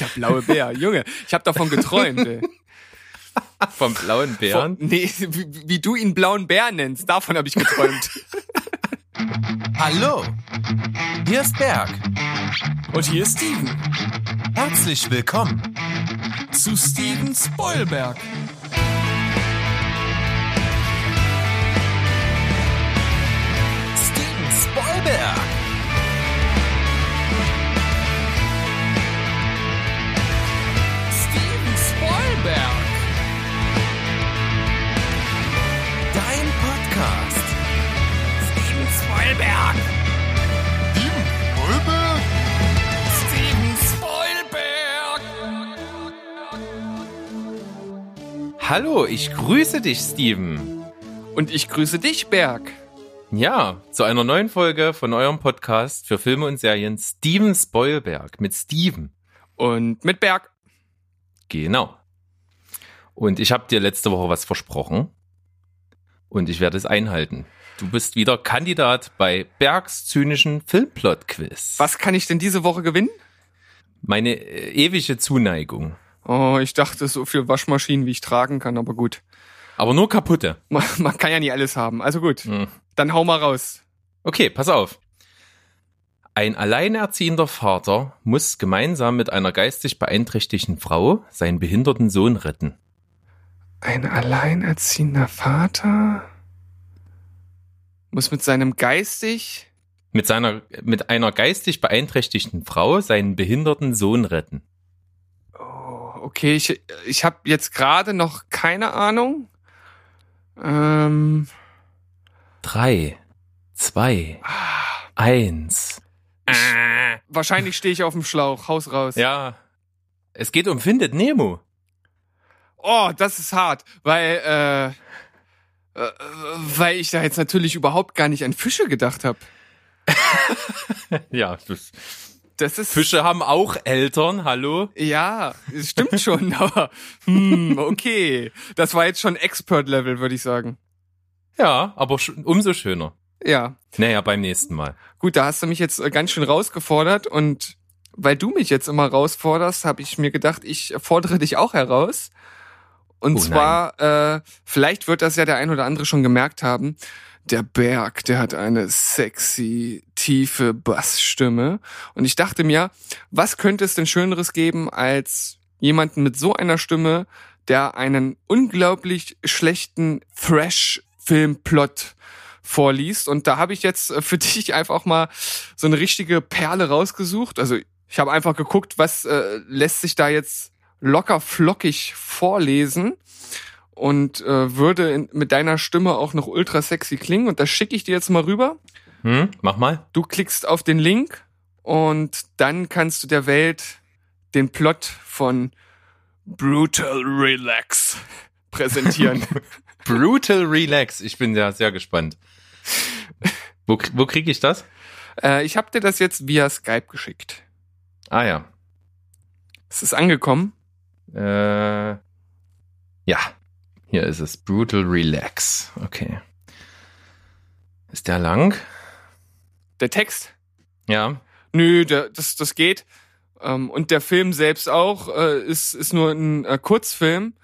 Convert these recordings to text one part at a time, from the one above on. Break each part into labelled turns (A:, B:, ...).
A: der blaue Bär. Junge, ich habe davon geträumt, ey.
B: Vom blauen Bären?
A: Von, nee, wie, wie, du ihn blauen Bär nennst, davon habe ich geträumt.
C: Hallo, hier ist Berg.
D: Und hier ist Steven.
C: Herzlich willkommen
D: zu Steven Spoilberg.
C: Steven Spoilberg.
D: Spoilberg.
C: Dein Podcast.
D: Steven Spoilberg.
C: Steven Spoilberg.
D: Steven Spoilberg.
B: Hallo, ich grüße dich, Steven.
A: Und ich grüße dich, Berg.
B: Ja, zu einer neuen Folge von eurem Podcast für Filme und Serien Steven Spoilberg mit Steven.
A: Und mit Berg.
B: Genau. Und ich habe dir letzte Woche was versprochen und ich werde es einhalten. Du bist wieder Kandidat bei Bergs zynischen Filmplot-Quiz.
A: Was kann ich denn diese Woche gewinnen?
B: Meine äh, ewige Zuneigung.
A: Oh, ich dachte so viel Waschmaschinen, wie ich tragen kann, aber gut.
B: Aber nur kaputte.
A: Man, man kann ja nie alles haben. Also gut,
B: Hm.
A: dann hau mal raus.
B: Okay, pass auf. Ein alleinerziehender Vater muss gemeinsam mit einer geistig beeinträchtigten Frau seinen behinderten Sohn retten.
A: Ein alleinerziehender Vater muss mit seinem geistig
B: Mit seiner, mit einer geistig beeinträchtigten Frau seinen behinderten Sohn retten.
A: Oh, okay, ich, ich habe jetzt gerade noch keine Ahnung. Ähm,
B: Drei, zwei, eins.
A: wahrscheinlich stehe ich auf dem Schlauch. Haus raus.
B: Ja. Es geht um Findet Nemo.
A: Oh, das ist hart, weil äh, äh, weil ich da jetzt natürlich überhaupt gar nicht an Fische gedacht habe.
B: Ja, das,
A: Das ist
B: Fische haben auch Eltern, hallo?
A: Ja, es stimmt schon, aber hm, okay, das war jetzt schon Expert-Level, würde ich sagen.
B: Ja, aber umso schöner.
A: Ja,
B: Naja, beim nächsten Mal.
A: gut, da hast du mich jetzt äh, ganz schön rausgefordert und weil du mich jetzt immer rausforderst, habe ich mir gedacht, ich fordere dich auch heraus. Und
B: Oh,
A: zwar, äh, vielleicht wird das ja der ein oder andere schon gemerkt haben. Der Berg, der hat eine sexy, tiefe Bassstimme. Und ich dachte mir, was könnte es denn Schöneres geben als jemanden mit so einer Stimme, der einen unglaublich schlechten Thrash-Film-Plot vorliest. Und da habe ich jetzt äh, für dich einfach mal so eine richtige Perle rausgesucht. Also ich habe einfach geguckt, was äh, lässt sich da jetzt locker flockig vorlesen und äh, würde in, mit deiner Stimme auch noch ultra sexy klingen. Und das schicke ich dir jetzt mal rüber.
B: Hm, mach mal.
A: Du klickst auf den Link und dann kannst du der Welt den Plot von Brutal Relax präsentieren.
B: Brutal Relax. Ich bin ja sehr gespannt. Wo, wo kriege ich das?
A: äh, ich habe dir das jetzt via Skype geschickt.
B: Ah ja.
A: Es ist angekommen.
B: Äh, ja, hier ist es. Brutal Relax. Okay. Ist der lang?
A: Der Text?
B: Ja.
A: Nö, der, das, das geht. Ähm, und der Film selbst auch äh, ist, ist nur ein äh, Kurzfilm.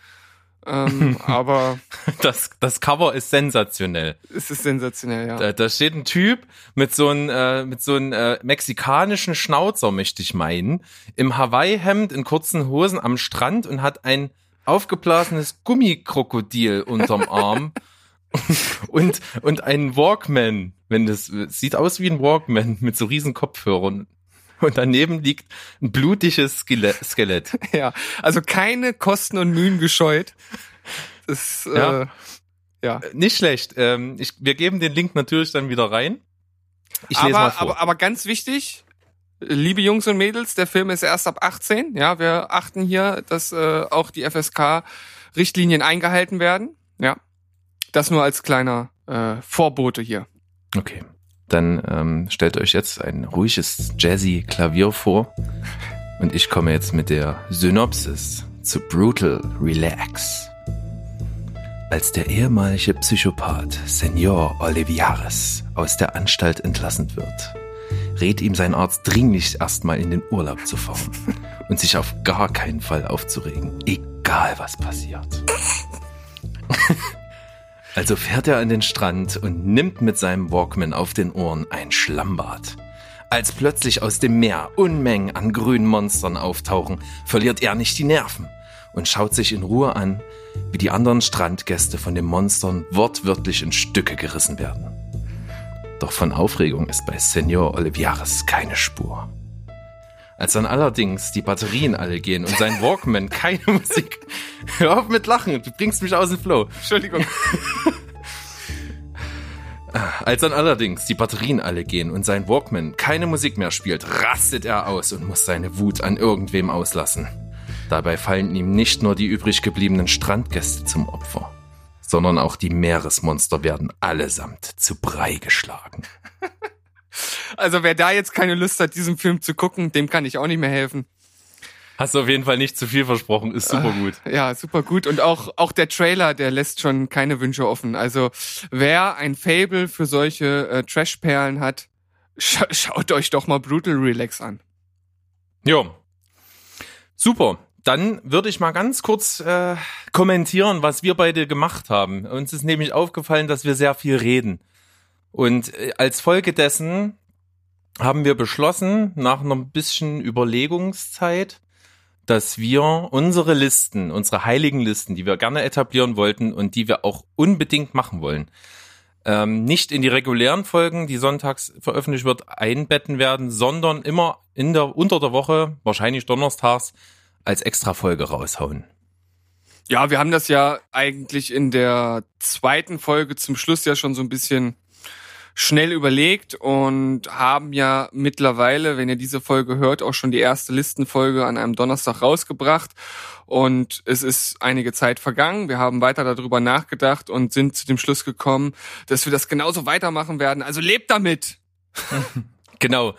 A: Ähm, aber
B: Das, das Cover ist sensationell.
A: es ist sensationell, ja.
B: Da, da steht ein Typ mit so einem äh, mit so einem äh, mexikanischen Schnauzer, möchte ich meinen, im Hawaii-Hemd in kurzen Hosen am Strand und hat ein aufgeblasenes Gummikrokodil unterm Arm und und einen Walkman, wenn das sieht aus wie ein Walkman mit so riesen Kopfhörern. Und daneben liegt ein blutiges Skelett.
A: Ja, also keine Kosten und Mühen gescheut. Das,
B: Ja.
A: äh, ja.
B: Nicht schlecht. Ähm, ich, wir geben den Link natürlich dann wieder rein. Ich lese
A: aber,
B: mal vor.
A: aber, aber ganz wichtig, liebe Jungs und Mädels, der Film ist erst ab 18. Ja, wir achten hier, dass äh, auch die FSK-Richtlinien eingehalten werden. Ja, das nur als kleiner äh, Vorbote hier.
B: Okay. Dann ähm, stellt euch jetzt ein ruhiges Jazzy Klavier vor und ich komme jetzt mit der Synopsis zu Brutal Relax. Als der ehemalige Psychopath Senor Olivares aus der Anstalt entlassen wird, rät ihm sein Arzt dringlich erstmal in den Urlaub zu fahren, und sich auf gar keinen Fall aufzuregen, egal was passiert. also fährt er an den Strand und nimmt mit seinem Walkman auf den Ohren ein Schlammbad. Als plötzlich aus dem Meer Unmengen an grünen Monstern auftauchen, verliert er nicht die Nerven und schaut sich in Ruhe an, wie die anderen Strandgäste von den Monstern wortwörtlich in Stücke gerissen werden. Doch von Aufregung ist bei Senor Olivares keine Spur. Als dann allerdings die Batterien alle gehen und sein Walkman keine Musik. Hör auf mit Lachen, du bringst mich aus dem Flow.
A: Entschuldigung.
B: Als dann allerdings die Batterien alle gehen und sein Walkman keine Musik mehr spielt, rastet er aus und muss seine Wut an irgendwem auslassen. Dabei fallen ihm nicht nur die übrig gebliebenen Strandgäste zum Opfer, sondern auch die Meeresmonster werden allesamt zu Brei geschlagen.
A: Also wer da jetzt keine Lust hat, diesen Film zu gucken, dem kann ich auch nicht mehr helfen.
B: Hast du auf jeden Fall nicht zu viel versprochen, ist super gut.
A: Ja, super gut. Und auch, auch der Trailer, der lässt schon keine Wünsche offen. Also wer ein Fable für solche äh, Trash-Perlen hat, scha schaut euch doch mal Brutal Relax an.
B: Jo. Super. Dann würde ich mal ganz kurz äh, kommentieren, was wir beide gemacht haben. Uns ist nämlich aufgefallen, dass wir sehr viel reden. Und äh, als Folge dessen haben wir beschlossen, nach einer bisschen Überlegungszeit, dass wir unsere Listen, unsere heiligen Listen, die wir gerne etablieren wollten und die wir auch unbedingt machen wollen, ähm, nicht in die regulären Folgen, die sonntags veröffentlicht wird, einbetten werden, sondern immer in der unter der Woche, wahrscheinlich donnerstags, als Extra-Folge raushauen.
A: Ja, wir haben das ja eigentlich in der zweiten Folge zum Schluss ja schon so ein bisschen schnell überlegt und haben ja mittlerweile, wenn ihr diese Folge hört, auch schon die erste Listenfolge an einem Donnerstag rausgebracht. Und es ist einige Zeit vergangen. Wir haben weiter darüber nachgedacht und sind zu dem Schluss gekommen, dass wir das genauso weitermachen werden. Also lebt damit!
B: Genau.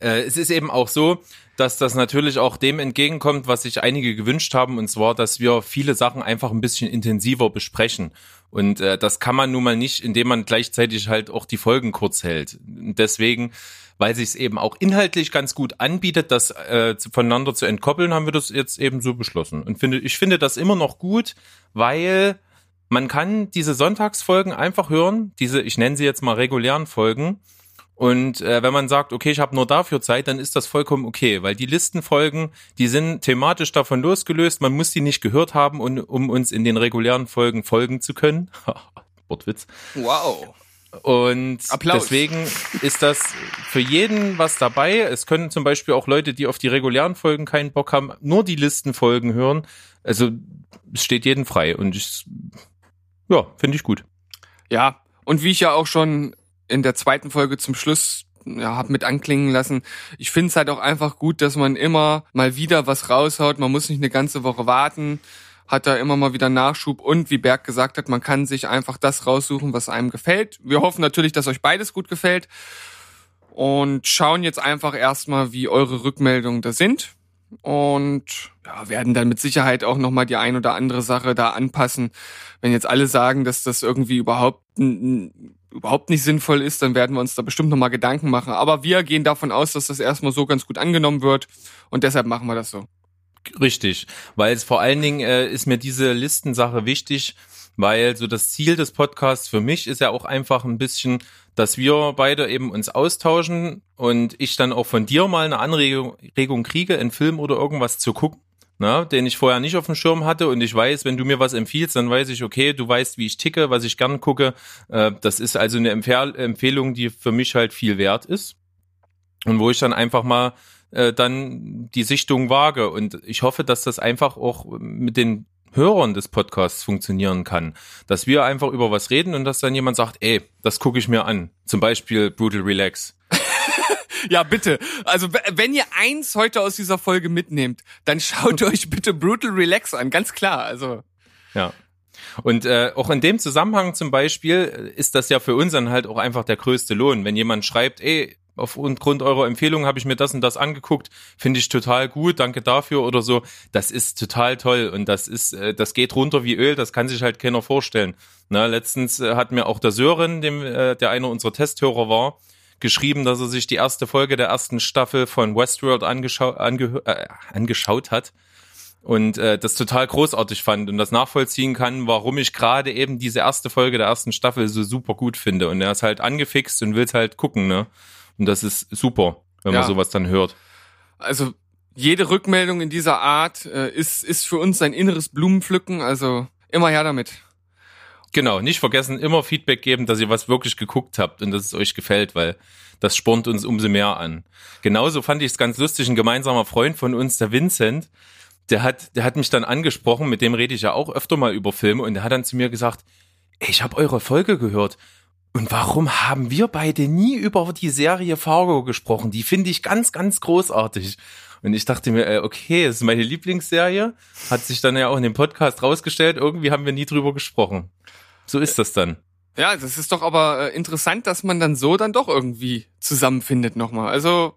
B: Äh, es ist eben auch so, dass das natürlich auch dem entgegenkommt, was sich einige gewünscht haben, und zwar, dass wir viele Sachen einfach ein bisschen intensiver besprechen. Und äh, das kann man nun mal nicht, indem man gleichzeitig halt auch die Folgen kurz hält. Deswegen, weil sich es eben auch inhaltlich ganz gut anbietet, das äh, voneinander zu entkoppeln, haben wir das jetzt eben so beschlossen. Und finde, ich finde das immer noch gut, weil man kann diese Sonntagsfolgen einfach hören, diese, ich nenne sie jetzt mal regulären Folgen, und äh, wenn man sagt, okay, ich habe nur dafür Zeit, dann ist das vollkommen okay, weil die Listenfolgen, die sind thematisch davon losgelöst. Man muss die nicht gehört haben, um, um uns in den regulären Folgen folgen zu können. Wortwitz.
A: Wow.
B: Und
A: Applaus.
B: deswegen ist das für jeden was dabei. Es können zum Beispiel auch Leute, die auf die regulären Folgen keinen Bock haben, nur die Listenfolgen hören. Also es steht jeden frei und ich, ja, finde ich gut.
A: Ja, und wie ich ja auch schon in der zweiten Folge zum Schluss ja, hab mit anklingen lassen. Ich finde es halt auch einfach gut, dass man immer mal wieder was raushaut. Man muss nicht eine ganze Woche warten, hat da immer mal wieder Nachschub und wie Berg gesagt hat, man kann sich einfach das raussuchen, was einem gefällt. Wir hoffen natürlich, dass euch beides gut gefällt und schauen jetzt einfach erstmal, wie eure Rückmeldungen da sind und ja, werden dann mit Sicherheit auch nochmal die ein oder andere Sache da anpassen. Wenn jetzt alle sagen, dass das irgendwie überhaupt überhaupt nicht sinnvoll ist, dann werden wir uns da bestimmt nochmal Gedanken machen. Aber wir gehen davon aus, dass das erstmal so ganz gut angenommen wird und deshalb machen wir das so.
B: Richtig, weil es vor allen Dingen äh, ist mir diese Listensache wichtig, weil so das Ziel des Podcasts für mich ist ja auch einfach ein bisschen, dass wir beide eben uns austauschen und ich dann auch von dir mal eine Anregung Regung kriege, einen Film oder irgendwas zu gucken ne, den ich vorher nicht auf dem Schirm hatte und ich weiß, wenn du mir was empfiehlst, dann weiß ich, okay, du weißt, wie ich ticke, was ich gern gucke. Äh, das ist also eine Empfehl Empfehlung, die für mich halt viel wert ist und wo ich dann einfach mal äh, dann die Sichtung wage und ich hoffe, dass das einfach auch mit den Hörern des Podcasts funktionieren kann. Dass wir einfach über was reden und dass dann jemand sagt, ey, das gucke ich mir an. Zum Beispiel Brutal Relax.
A: Ja, bitte. Also, wenn ihr eins heute aus dieser Folge mitnehmt, dann schaut euch bitte Brutal Relax an. Ganz klar. Also.
B: Ja. Und äh, auch in dem Zusammenhang zum Beispiel ist das ja für uns dann halt auch einfach der größte Lohn. Wenn jemand schreibt, ey, aufgrund eurer Empfehlung habe ich mir das und das angeguckt, finde ich total gut, danke dafür oder so. Das ist total toll und das ist, äh, das geht runter wie Öl, das kann sich halt keiner vorstellen. Na, letztens äh, hat mir auch der Sören, dem, äh, der einer unserer Testhörer war, geschrieben, dass er sich die erste Folge der ersten Staffel von Westworld angeschau ange äh, angeschaut hat und äh, das total großartig fand und das nachvollziehen kann, warum ich gerade eben diese erste Folge der ersten Staffel so super gut finde. Und er ist halt angefixt und will halt gucken, ne? Und das ist super, wenn
A: Ja.
B: man sowas dann hört.
A: Also jede Rückmeldung in dieser Art äh, ist, ist für uns ein inneres Blumenpflücken, also immer her damit.
B: Genau, nicht vergessen, immer Feedback geben, dass ihr was wirklich geguckt habt und dass es euch gefällt, weil das spornt uns umso mehr an. Genauso fand ich es ganz lustig, ein gemeinsamer Freund von uns, der Vincent, der hat, der hat mich dann angesprochen, mit dem rede ich ja auch öfter mal über Filme und der hat dann zu mir gesagt, ich habe eure Folge gehört. Und warum haben wir beide nie über die Serie Fargo gesprochen? Die finde ich ganz, ganz großartig. Und ich dachte mir, äh, okay, das ist meine Lieblingsserie. Hat sich dann ja auch in dem Podcast rausgestellt. Irgendwie haben wir nie drüber gesprochen. So ist das dann.
A: Ja, das ist doch aber äh, interessant, dass man dann so dann doch irgendwie zusammenfindet nochmal. Also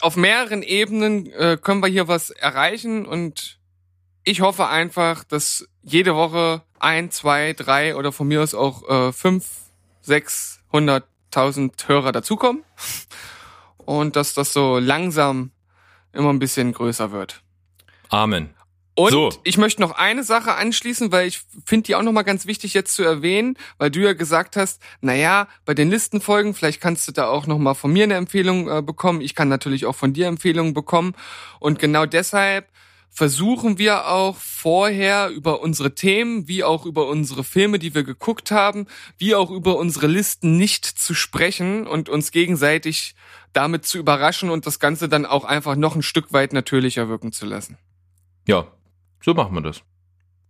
A: auf mehreren Ebenen äh, können wir hier was erreichen und ich hoffe einfach, dass jede Woche ein, zwei, drei oder von mir aus auch äh, fünf, sechs, hunderttausend Hörer dazukommen und dass das so langsam immer ein bisschen größer wird.
B: Amen.
A: Und
B: So.
A: ich möchte noch eine Sache anschließen, weil ich finde die auch nochmal ganz wichtig jetzt zu erwähnen, weil du ja gesagt hast, naja, bei den Listenfolgen, vielleicht kannst du da auch nochmal von mir eine Empfehlung äh, bekommen. Ich kann natürlich auch von dir Empfehlungen bekommen. Und genau deshalb versuchen wir auch vorher über unsere Themen, wie auch über unsere Filme, die wir geguckt haben, wie auch über unsere Listen nicht zu sprechen und uns gegenseitig damit zu überraschen und das Ganze dann auch einfach noch ein Stück weit natürlicher wirken zu lassen.
B: Ja, so machen wir das.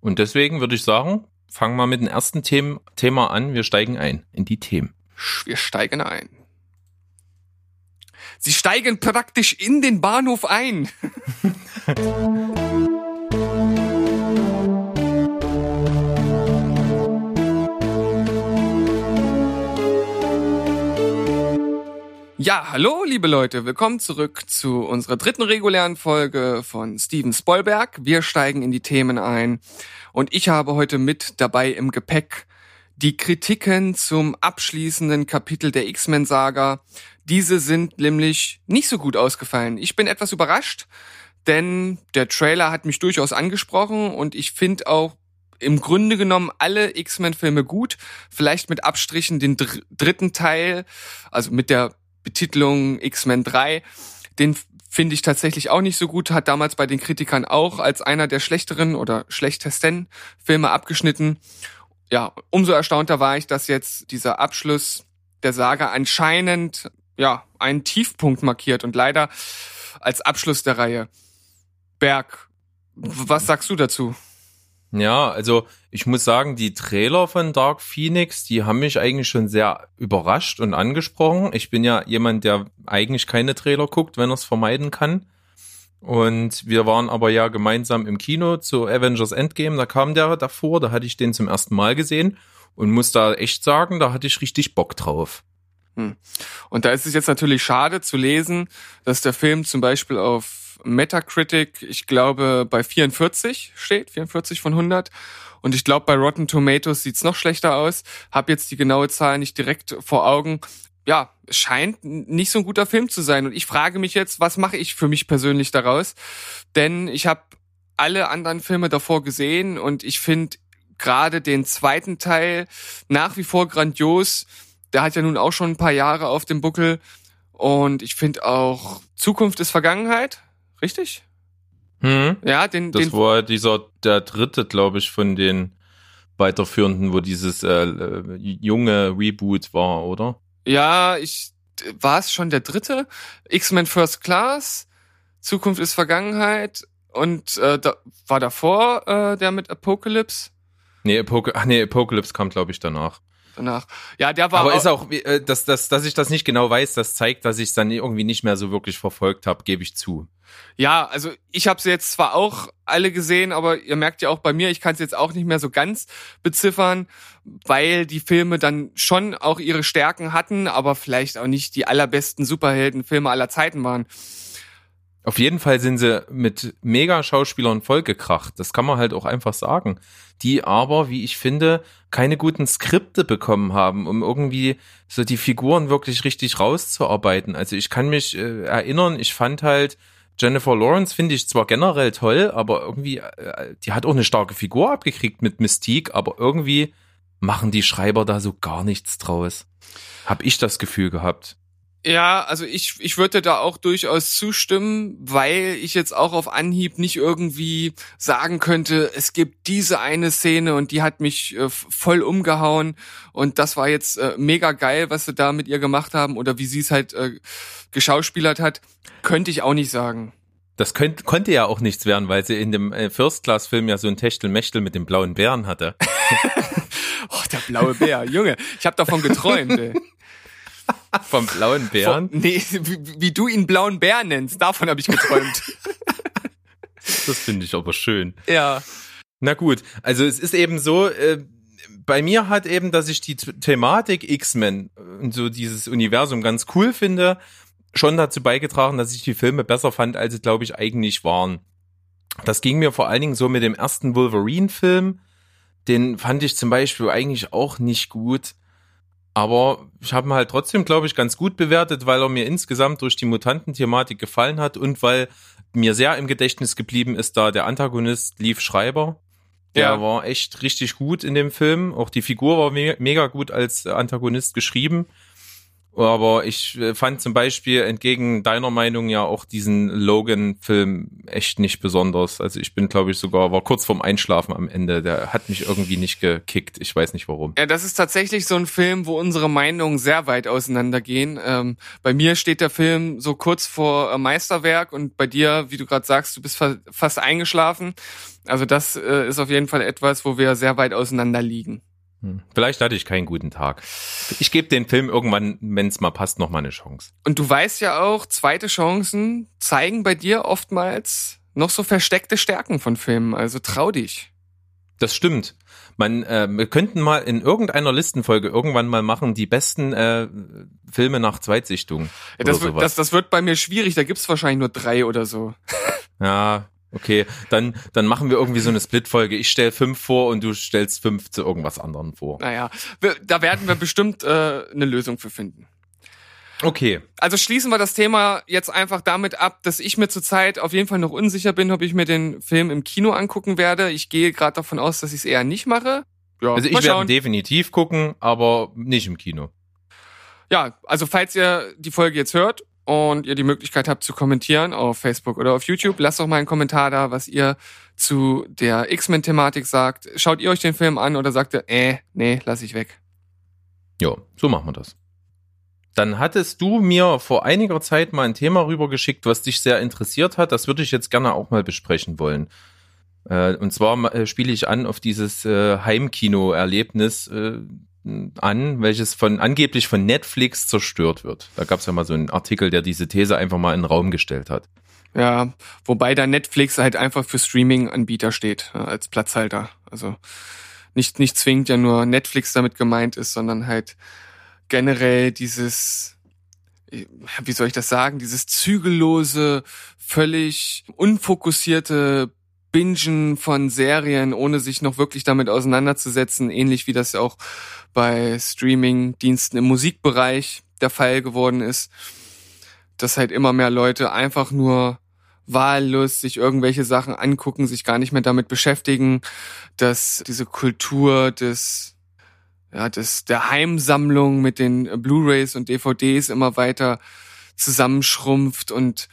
B: Und deswegen würde ich sagen, fangen wir mit dem ersten Themen, Thema an. Wir steigen ein in die Themen.
A: Wir steigen ein. Sie steigen praktisch in den Bahnhof ein. Ja, hallo, liebe Leute. Willkommen zurück zu unserer dritten regulären Folge von Steven Spoilberg. Wir steigen in die Themen ein. Und ich habe heute mit dabei im Gepäck die Kritiken zum abschließenden Kapitel der X-Men-Saga. Diese sind nämlich nicht so gut ausgefallen. Ich bin etwas überrascht, denn der Trailer hat mich durchaus angesprochen und ich finde auch im Grunde genommen alle X-Men-Filme gut. Vielleicht mit Abstrichen den dr dritten Teil, also mit der Betitelung X-Men 3. Den finde ich tatsächlich auch nicht so gut, hat damals bei den Kritikern auch als einer der schlechteren oder schlechtesten Filme abgeschnitten. Ja, umso erstaunter war ich, dass jetzt dieser Abschluss der Saga anscheinend ja einen Tiefpunkt markiert und leider als Abschluss der Reihe. Berg, was sagst du dazu?
B: Ja, also ich muss sagen, die Trailer von Dark Phoenix, die haben mich eigentlich schon sehr überrascht und angesprochen. Ich bin ja jemand, der eigentlich keine Trailer guckt, wenn er es vermeiden kann. Und wir waren aber ja gemeinsam im Kino zu Avengers Endgame, da kam der davor, da hatte ich den zum ersten Mal gesehen und muss da echt sagen, da hatte ich richtig Bock drauf.
A: Und da ist es jetzt natürlich schade zu lesen, dass der Film zum Beispiel auf Metacritic, ich glaube, bei 44 steht, 44 von 100. Und ich glaube, bei Rotten Tomatoes sieht's noch schlechter aus. Hab jetzt die genaue Zahl nicht direkt vor Augen. Ja, scheint nicht so ein guter Film zu sein. Und ich frage mich jetzt, was mache ich für mich persönlich daraus? Denn ich habe alle anderen Filme davor gesehen und ich finde gerade den zweiten Teil nach wie vor grandios. Der hat ja nun auch schon ein paar Jahre auf dem Buckel. Und ich finde auch Zukunft ist Vergangenheit. Richtig?
B: Hm?
A: Ja, den,
B: Das
A: den
B: war dieser, der dritte, glaube ich, von den weiterführenden, wo dieses äh, äh, junge Reboot war, oder?
A: Ja, ich war es schon der dritte. X-Men First Class, Zukunft ist Vergangenheit und äh, da, war davor äh, der mit Apocalypse
B: Nee, Apoc Ach nee, Apocalypse kam, glaube ich, danach.
A: Danach. Ja, der war
B: Aber
A: auch,
B: ist auch, äh, dass, dass, dass ich das nicht genau weiß, das zeigt, dass ich es dann irgendwie nicht mehr so wirklich verfolgt habe, gebe ich zu.
A: Ja, also ich habe sie jetzt zwar auch alle gesehen, aber ihr merkt ja auch bei mir, ich kann es jetzt auch nicht mehr so ganz beziffern, weil die Filme dann schon auch ihre Stärken hatten, aber vielleicht auch nicht die allerbesten Superheldenfilme aller Zeiten waren.
B: Auf jeden Fall sind sie mit Mega-Schauspielern vollgekracht. Das kann man halt auch einfach sagen. Die aber, wie ich finde, keine guten Skripte bekommen haben, um irgendwie so die Figuren wirklich richtig rauszuarbeiten. Also ich kann mich äh, erinnern, ich fand halt Jennifer Lawrence finde ich zwar generell toll, aber irgendwie, äh, die hat auch eine starke Figur abgekriegt mit Mystique, aber irgendwie machen die Schreiber da so gar nichts draus. Hab ich das Gefühl gehabt.
A: Ja, also ich, ich würde da auch durchaus zustimmen, weil ich jetzt auch auf Anhieb nicht irgendwie sagen könnte, es gibt diese eine Szene und die hat mich äh, voll umgehauen und das war jetzt äh, mega geil, was sie da mit ihr gemacht haben oder wie sie es halt äh, geschauspielert hat, könnte ich auch nicht sagen.
B: Das könnt, konnte ja auch nichts werden, weil sie in dem äh, First-Class-Film ja so ein Techtelmechtel mit dem blauen Bären hatte.
A: oh, der blaue Bär, Junge, ich habe davon geträumt. Ey.
B: Vom blauen Bären?
A: Von, nee, wie, wie du ihn blauen Bär nennst, davon habe ich geträumt.
B: das finde ich aber schön.
A: Ja.
B: Na gut, also es ist eben so, äh, bei mir hat eben, dass ich die Thematik X-Men und so dieses Universum ganz cool finde, schon dazu beigetragen, dass ich die Filme besser fand, als sie, glaube ich, eigentlich waren. Das ging mir vor allen Dingen so mit dem ersten Wolverine-Film. Den fand ich zum Beispiel eigentlich auch nicht gut. Aber ich habe ihn halt trotzdem, glaube ich, ganz gut bewertet, weil er mir insgesamt durch die Mutantenthematik gefallen hat und weil mir sehr im Gedächtnis geblieben ist, da der Antagonist Leaf Schreiber. Der ja. war echt richtig gut in dem Film. Auch die Figur war me mega gut als Antagonist geschrieben. Aber ich äh, fand zum Beispiel entgegen deiner Meinung ja auch diesen Logan-Film echt nicht besonders. Also ich bin, glaube ich, sogar, war kurz vorm Einschlafen am Ende. Der hat mich irgendwie nicht gekickt. Ich weiß nicht warum.
A: Ja, das ist tatsächlich so ein Film, wo unsere Meinungen sehr weit auseinandergehen. Ähm, bei mir steht der Film so kurz vor äh, Meisterwerk und bei dir, wie du gerade sagst, du bist fa fast eingeschlafen. Also das äh, ist auf jeden Fall etwas, wo wir sehr weit auseinander liegen.
B: Hm. Vielleicht hatte ich keinen guten Tag. Ich gebe den Film irgendwann, wenn es mal passt, noch mal eine Chance.
A: Und du weißt ja auch, zweite Chancen zeigen bei dir oftmals noch so versteckte Stärken von Filmen. Also trau dich.
B: Das stimmt. Man, äh, wir könnten mal in irgendeiner Listenfolge irgendwann mal machen, die besten äh, Filme nach Zweitsichtung.
A: Ja, das, wird, das, das wird bei mir schwierig, da gibt's wahrscheinlich nur drei oder so.
B: Ja, Okay, dann, dann machen wir irgendwie so eine Split-Folge. Ich stell fünf vor und du stellst fünf zu irgendwas anderem vor.
A: Naja, wir, da werden wir bestimmt äh, eine Lösung für finden.
B: Okay.
A: Also schließen wir das Thema jetzt einfach damit ab, dass ich mir zurzeit auf jeden Fall noch unsicher bin, ob ich mir den Film im Kino angucken werde. Ich gehe gerade davon aus, dass ich es eher nicht mache.
B: Ja, also ich werde definitiv gucken, aber nicht im Kino.
A: Ja, also falls ihr die Folge jetzt hört und ihr die Möglichkeit habt zu kommentieren auf Facebook oder auf YouTube, lasst doch mal einen Kommentar da, was ihr zu der X-Men-Thematik sagt. Schaut ihr euch den Film an oder sagt ihr, äh, nee, lass ich weg?
B: Ja, so machen wir das. Dann hattest du mir vor einiger Zeit mal ein Thema rübergeschickt, was dich sehr interessiert hat. Das würde ich jetzt gerne auch mal besprechen wollen. Äh, und zwar äh, spiele ich an auf dieses äh, Heimkino-Erlebnis, an, welches von angeblich von Netflix zerstört wird. Da gab es ja mal so einen Artikel, der diese These einfach mal in den Raum gestellt hat.
A: Ja, wobei da Netflix halt einfach für Streaming-Anbieter steht, als Platzhalter. Also nicht, nicht zwingend ja nur Netflix damit gemeint ist, sondern halt generell dieses, wie soll ich das sagen, dieses zügellose, völlig unfokussierte Bingen von Serien, ohne sich noch wirklich damit auseinanderzusetzen, ähnlich wie das ja auch bei Streaming-Diensten im Musikbereich der Fall geworden ist, dass halt immer mehr Leute einfach nur wahllos sich irgendwelche Sachen angucken, sich gar nicht mehr damit beschäftigen, dass diese Kultur des ja, des, der Heimsammlung mit den Blu-rays und DVDs immer weiter zusammenschrumpft und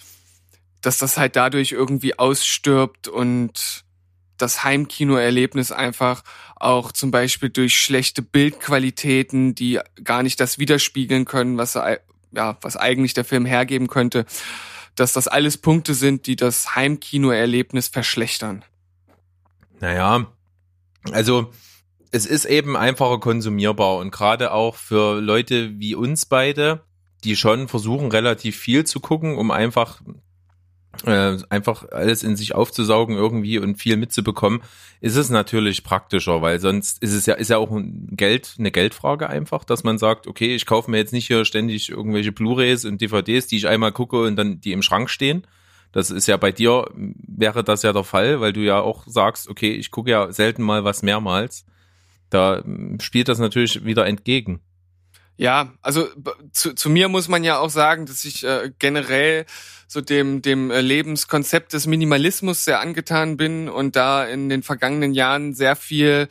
A: dass das halt dadurch irgendwie ausstirbt und das Heimkinoerlebnis einfach auch zum Beispiel durch schlechte Bildqualitäten, die gar nicht das widerspiegeln können, was, ja, was eigentlich der Film hergeben könnte, dass das alles Punkte sind, die das Heimkinoerlebnis verschlechtern.
B: Naja, also es ist eben einfacher konsumierbar und gerade auch für Leute wie uns beide, die schon versuchen, relativ viel zu gucken, um einfach äh, einfach alles in sich aufzusaugen irgendwie und viel mitzubekommen, ist es natürlich praktischer, weil sonst ist es ja ist ja auch ein Geld eine Geldfrage einfach, dass man sagt, okay, ich kaufe mir jetzt nicht hier ständig irgendwelche Blu-rays und DVDs, die ich einmal gucke und dann die im Schrank stehen. Das ist ja bei dir, wäre das ja der Fall, weil du ja auch sagst, okay, ich gucke ja selten mal was mehrmals. Da mm, spielt das natürlich wieder entgegen.
A: Ja, also zu, zu mir muss man ja auch sagen, dass ich äh, generell so dem, dem äh, Lebenskonzept des Minimalismus sehr angetan bin und da in den vergangenen Jahren sehr viel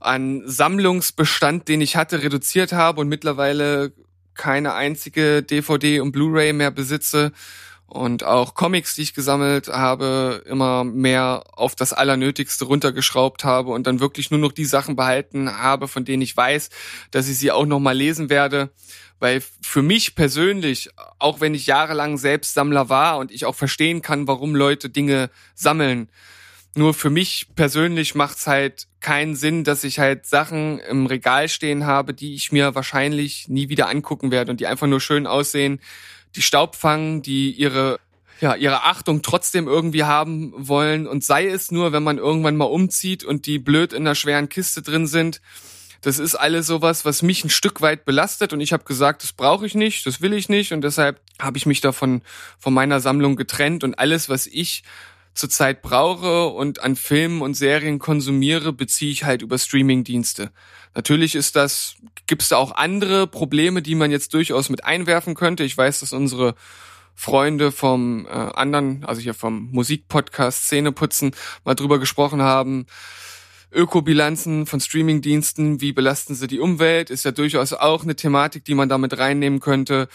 A: an Sammlungsbestand, den ich hatte, reduziert habe und mittlerweile keine einzige DVD und Blu-ray mehr besitze und auch Comics, die ich gesammelt habe, immer mehr auf das Allernötigste runtergeschraubt habe und dann wirklich nur noch die Sachen behalten habe, von denen ich weiß, dass ich sie auch noch mal lesen werde. Weil für mich persönlich, auch wenn ich jahrelang selbst Sammler war und ich auch verstehen kann, warum Leute Dinge sammeln, nur für mich persönlich macht's halt keinen Sinn, dass ich halt Sachen im Regal stehen habe, die ich mir wahrscheinlich nie wieder angucken werde und die einfach nur schön aussehen, die Staub fangen, die ihre ja, ihre Achtung trotzdem irgendwie haben wollen. Und sei es nur, wenn man irgendwann mal umzieht und die blöd in einer schweren Kiste drin sind. Das ist alles sowas, was mich ein Stück weit belastet. Und ich habe gesagt, das brauche ich nicht, das will ich nicht. Und deshalb habe ich mich davon von meiner Sammlung getrennt. Und alles, was ich zurzeit brauche und an Filmen und Serien konsumiere, beziehe ich halt über Streamingdienste. Natürlich ist das, gibt's da auch andere Probleme, die man jetzt durchaus mit einwerfen könnte. Ich weiß, dass unsere Freunde vom äh, anderen, also hier vom Musikpodcast Szeneputzen, mal drüber gesprochen haben. Ökobilanzen von Streamingdiensten, wie belasten sie die Umwelt, ist ja durchaus auch eine Thematik, die man damit reinnehmen könnte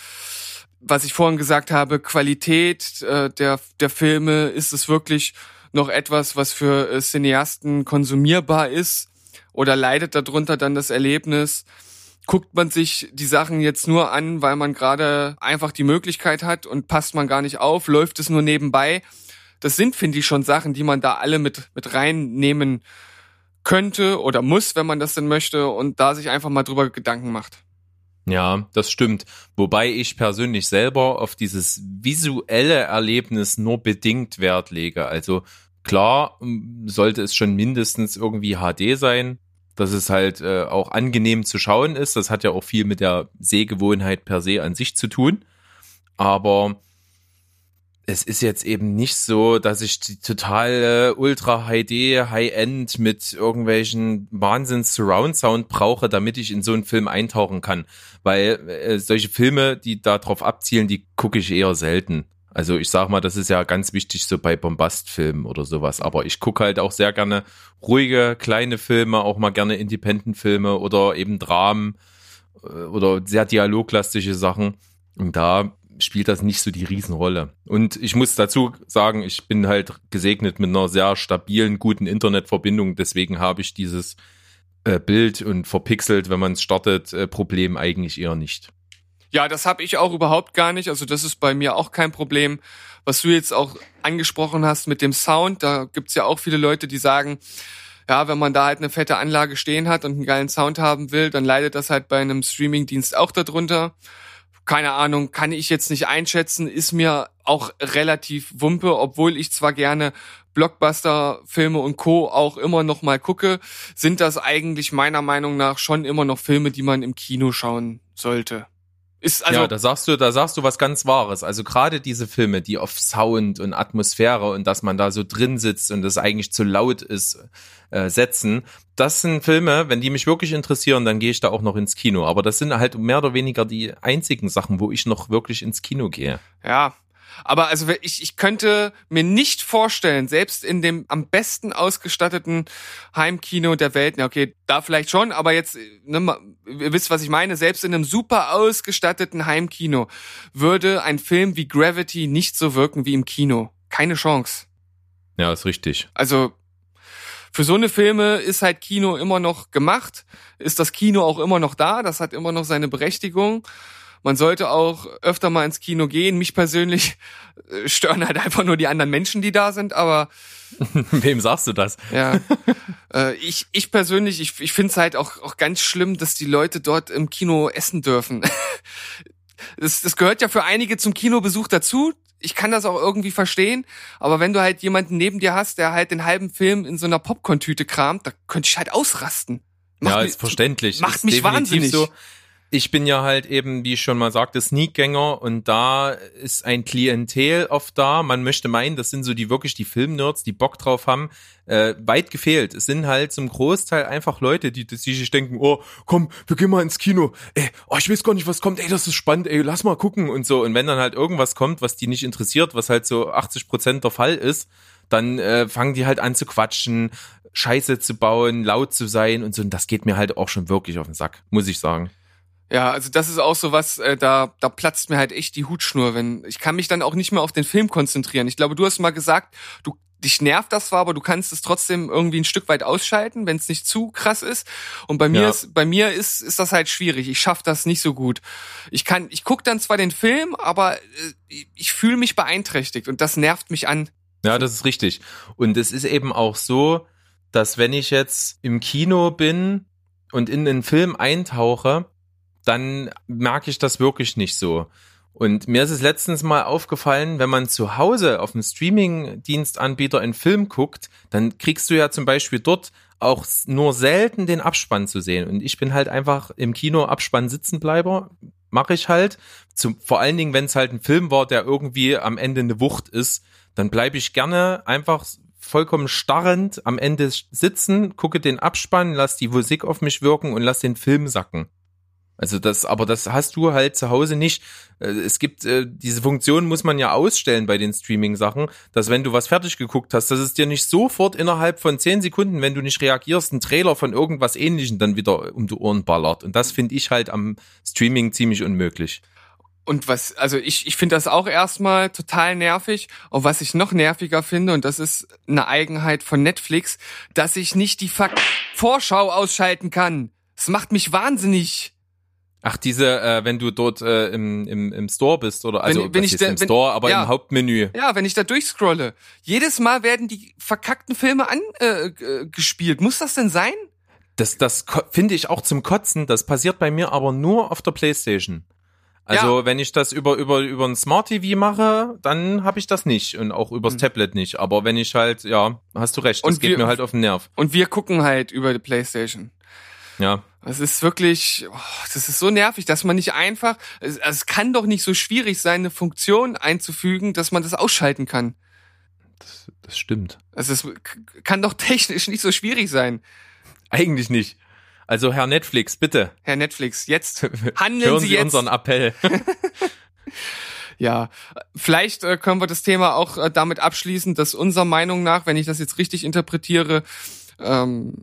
A: was ich vorhin gesagt habe, Qualität äh, der, der Filme, ist es wirklich noch etwas, was für äh, Cineasten konsumierbar ist? Oder leidet darunter dann das Erlebnis? Guckt man sich die Sachen jetzt nur an, weil man gerade einfach die Möglichkeit hat und passt man gar nicht auf, läuft es nur nebenbei? Das sind, finde ich, schon Sachen, die man da alle mit, mit reinnehmen könnte oder muss, wenn man das denn möchte und da sich einfach mal drüber Gedanken macht.
B: Ja, das stimmt. Wobei ich persönlich selber auf dieses visuelle Erlebnis nur bedingt Wert lege. Also klar sollte es schon mindestens irgendwie HD sein, dass es halt äh, auch angenehm zu schauen ist. Das hat ja auch viel mit der Sehgewohnheit per se an sich zu tun. Aber es ist jetzt eben nicht so, dass ich die totale Ultra HD High-End mit irgendwelchen Wahnsinns Surround Sound brauche, damit ich in so einen Film eintauchen kann. Weil äh, solche Filme, die da drauf abzielen, die gucke ich eher selten. Also ich sag mal, das ist ja ganz wichtig so bei Bombastfilmen oder sowas. Aber ich gucke halt auch sehr gerne ruhige, kleine Filme, auch mal gerne Independent-Filme oder eben Dramen äh, oder sehr dialoglastische Sachen. Und da spielt das nicht so die Riesenrolle. Und ich muss dazu sagen, ich bin halt gesegnet mit einer sehr stabilen, guten Internetverbindung. Deswegen habe ich dieses äh, Bild und verpixelt, wenn man es startet, äh, Problem eigentlich eher nicht.
A: Ja, das habe ich auch überhaupt gar nicht. Also das ist bei mir auch kein Problem. Was du jetzt auch angesprochen hast mit dem Sound, da gibt's ja auch viele Leute, die sagen, ja, wenn man da halt eine fette Anlage stehen hat und einen geilen Sound haben will, dann leidet das halt bei einem Streamingdienst auch darunter. Keine Ahnung, kann ich jetzt nicht einschätzen, ist mir auch relativ wumpe, obwohl ich zwar gerne Blockbuster-Filme und Co. auch immer noch mal gucke, sind das eigentlich meiner Meinung nach schon immer noch Filme, die man im Kino schauen sollte. Ist also
B: ja, da sagst du, da sagst du was ganz Wahres. Also gerade diese Filme, die auf Sound und Atmosphäre und dass man da so drin sitzt und es eigentlich zu laut ist, äh, setzen. Das sind Filme, wenn die mich wirklich interessieren, dann gehe ich da auch noch ins Kino. Aber das sind halt mehr oder weniger die einzigen Sachen, wo ich noch wirklich ins Kino gehe.
A: Ja, aber also ich, ich könnte mir nicht vorstellen, selbst in dem am besten ausgestatteten Heimkino der Welt, na okay, da vielleicht schon, aber jetzt, ne, ihr wisst, was ich meine, selbst in einem super ausgestatteten Heimkino würde ein Film wie Gravity nicht so wirken wie im Kino. Keine Chance.
B: Ja, ist richtig.
A: Also für so eine Filme ist halt Kino immer noch gemacht, ist das Kino auch immer noch da, das hat immer noch seine Berechtigung. Man sollte auch öfter mal ins Kino gehen. Mich persönlich äh, stören halt einfach nur die anderen Menschen, die da sind, aber
B: Wem sagst du das?
A: ja, äh, ich, ich persönlich, ich, ich finde es halt auch, auch ganz schlimm, dass die Leute dort im Kino essen dürfen. Das, das gehört ja für einige zum Kinobesuch dazu. Ich kann das auch irgendwie verstehen, aber wenn du halt jemanden neben dir hast, der halt den halben Film in so einer Popcorn-Tüte kramt, da könnte ich halt ausrasten. Macht
B: ja,
A: mich-
B: ist verständlich.
A: macht
B: ist
A: mich wahnsinnig.
B: So. Ich bin ja halt eben, wie ich schon mal sagte, Sneakgänger und da ist ein Klientel oft da. Man möchte meinen, das sind so die wirklich die Filmnerds, die Bock drauf haben. Äh, weit gefehlt. Es sind halt zum Großteil einfach Leute, die, die sich denken, oh, komm, wir gehen mal ins Kino. Ey, oh, ich weiß gar nicht, was kommt. Ey, das ist spannend. Ey, lass mal gucken und so. Und wenn dann halt irgendwas kommt, was die nicht interessiert, was halt so 80 Prozent der Fall ist, dann äh, fangen die halt an zu quatschen, Scheiße zu bauen, laut zu sein und so. Und das geht mir halt auch schon wirklich auf den Sack, muss ich sagen.
A: Ja, also das ist auch so was, äh, da, da platzt mir halt echt die Hutschnur, wenn ich kann mich dann auch nicht mehr auf den Film konzentrieren. Ich glaube, du hast mal gesagt, du dich nervt das zwar, aber du kannst es trotzdem irgendwie ein Stück weit ausschalten, wenn es nicht zu krass ist. Und bei mir
B: Ja.
A: ist bei mir ist ist das halt schwierig. Ich schaff das nicht so gut. Ich kann ich guck dann zwar den Film, aber äh, ich fühle mich beeinträchtigt und das nervt mich an.
B: Ja, das ist richtig. Und es ist eben auch so, dass wenn ich jetzt im Kino bin und in den Film eintauche, dann merke ich das wirklich nicht so. Und mir ist es letztens mal aufgefallen, wenn man zu Hause auf dem Streaming-Dienstanbieter einen Film guckt, dann kriegst du ja zum Beispiel dort auch nur selten den Abspann zu sehen. Und ich bin halt einfach im Kino Abspann Sitzenbleiber, mache ich halt. Zum, vor allen Dingen, wenn es halt ein Film war, der irgendwie am Ende eine Wucht ist, dann bleibe ich gerne einfach vollkommen starrend am Ende sitzen, gucke den Abspann, lass die Musik auf mich wirken und lass den Film sacken. Also das, aber das hast du halt zu Hause nicht. Äh, Es gibt äh, diese Funktion muss man ja ausstellen bei den Streaming-Sachen, dass wenn du was fertig geguckt hast, dass es dir nicht sofort innerhalb von zehn Sekunden, wenn du nicht reagierst, ein Trailer von irgendwas Ähnlichem dann wieder um die Ohren ballert. Und das finde ich halt am Streaming ziemlich unmöglich.
A: Und was, also ich, ich finde das auch erstmal total nervig. Und was ich noch nerviger finde, und das ist eine Eigenheit von Netflix, dass ich nicht die Fuck Vorschau ausschalten kann. Das macht mich wahnsinnig.
B: Ach, diese, äh, wenn du dort äh, im, im, im Store bist oder also
A: Wenn- wenn ich da-
B: im
A: wenn-
B: Store, aber
A: ja.
B: im Hauptmenü.
A: Ja, wenn ich da durchscrolle. Jedes Mal werden die verkackten Filme angespielt. Äh, äh. Muss das denn sein?
B: Das, das finde ich auch zum Kotzen. Das passiert bei mir aber nur auf der Playstation. Also wenn ich das über über über ein Smart TV mache, dann habe ich das nicht und auch übers Tablet nicht. Aber wenn ich halt, ja, hast du recht, das.
A: Und
B: geht
A: wir-
B: mir halt auf den Nerv.
A: Und wir gucken halt über die Playstation.
B: Ja,
A: Das ist wirklich, oh, das ist so nervig, dass man nicht einfach, es, es kann doch nicht so schwierig sein, eine Funktion einzufügen, dass man das ausschalten kann.
B: das, das stimmt.
A: Also es kann doch technisch nicht so schwierig sein.
B: Eigentlich nicht. Also Herr Netflix, bitte
A: Herr Netflix, jetzt handeln
B: hören
A: Sie,
B: Sie,
A: jetzt.
B: unseren Appell.
A: Ja, vielleicht äh, können wir das Thema auch äh, damit abschließen, dass unserer Meinung nach, wenn ich das jetzt richtig interpretiere, ähm,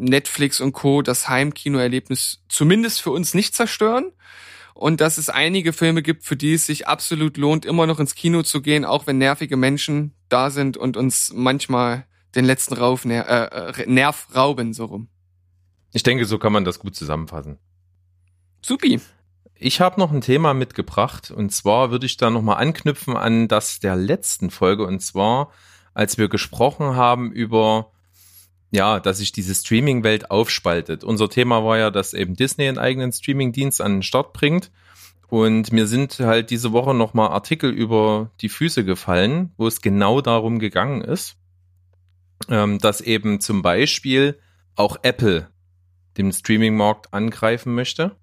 A: Netflix und Co. das Heimkinoerlebnis zumindest für uns nicht zerstören und dass es einige Filme gibt, für die es sich absolut lohnt, immer noch ins Kino zu gehen, auch wenn nervige Menschen da sind und uns manchmal den letzten Rauf, ner äh, äh, Nerv rauben, so rum.
B: Ich denke, so kann man das gut zusammenfassen.
A: Supi.
B: Ich habe noch ein Thema mitgebracht und zwar würde ich da nochmal anknüpfen an das der letzten Folge und zwar, als wir gesprochen haben über, ja, dass sich diese Streaming-Welt aufspaltet. Unser Thema war ja, dass eben Disney einen eigenen Streaming-Dienst an den Start bringt und mir sind halt diese Woche nochmal Artikel über die Füße gefallen, wo es genau darum gegangen ist, ähm, dass eben zum Beispiel auch Apple den Streaming-Markt angreifen möchte.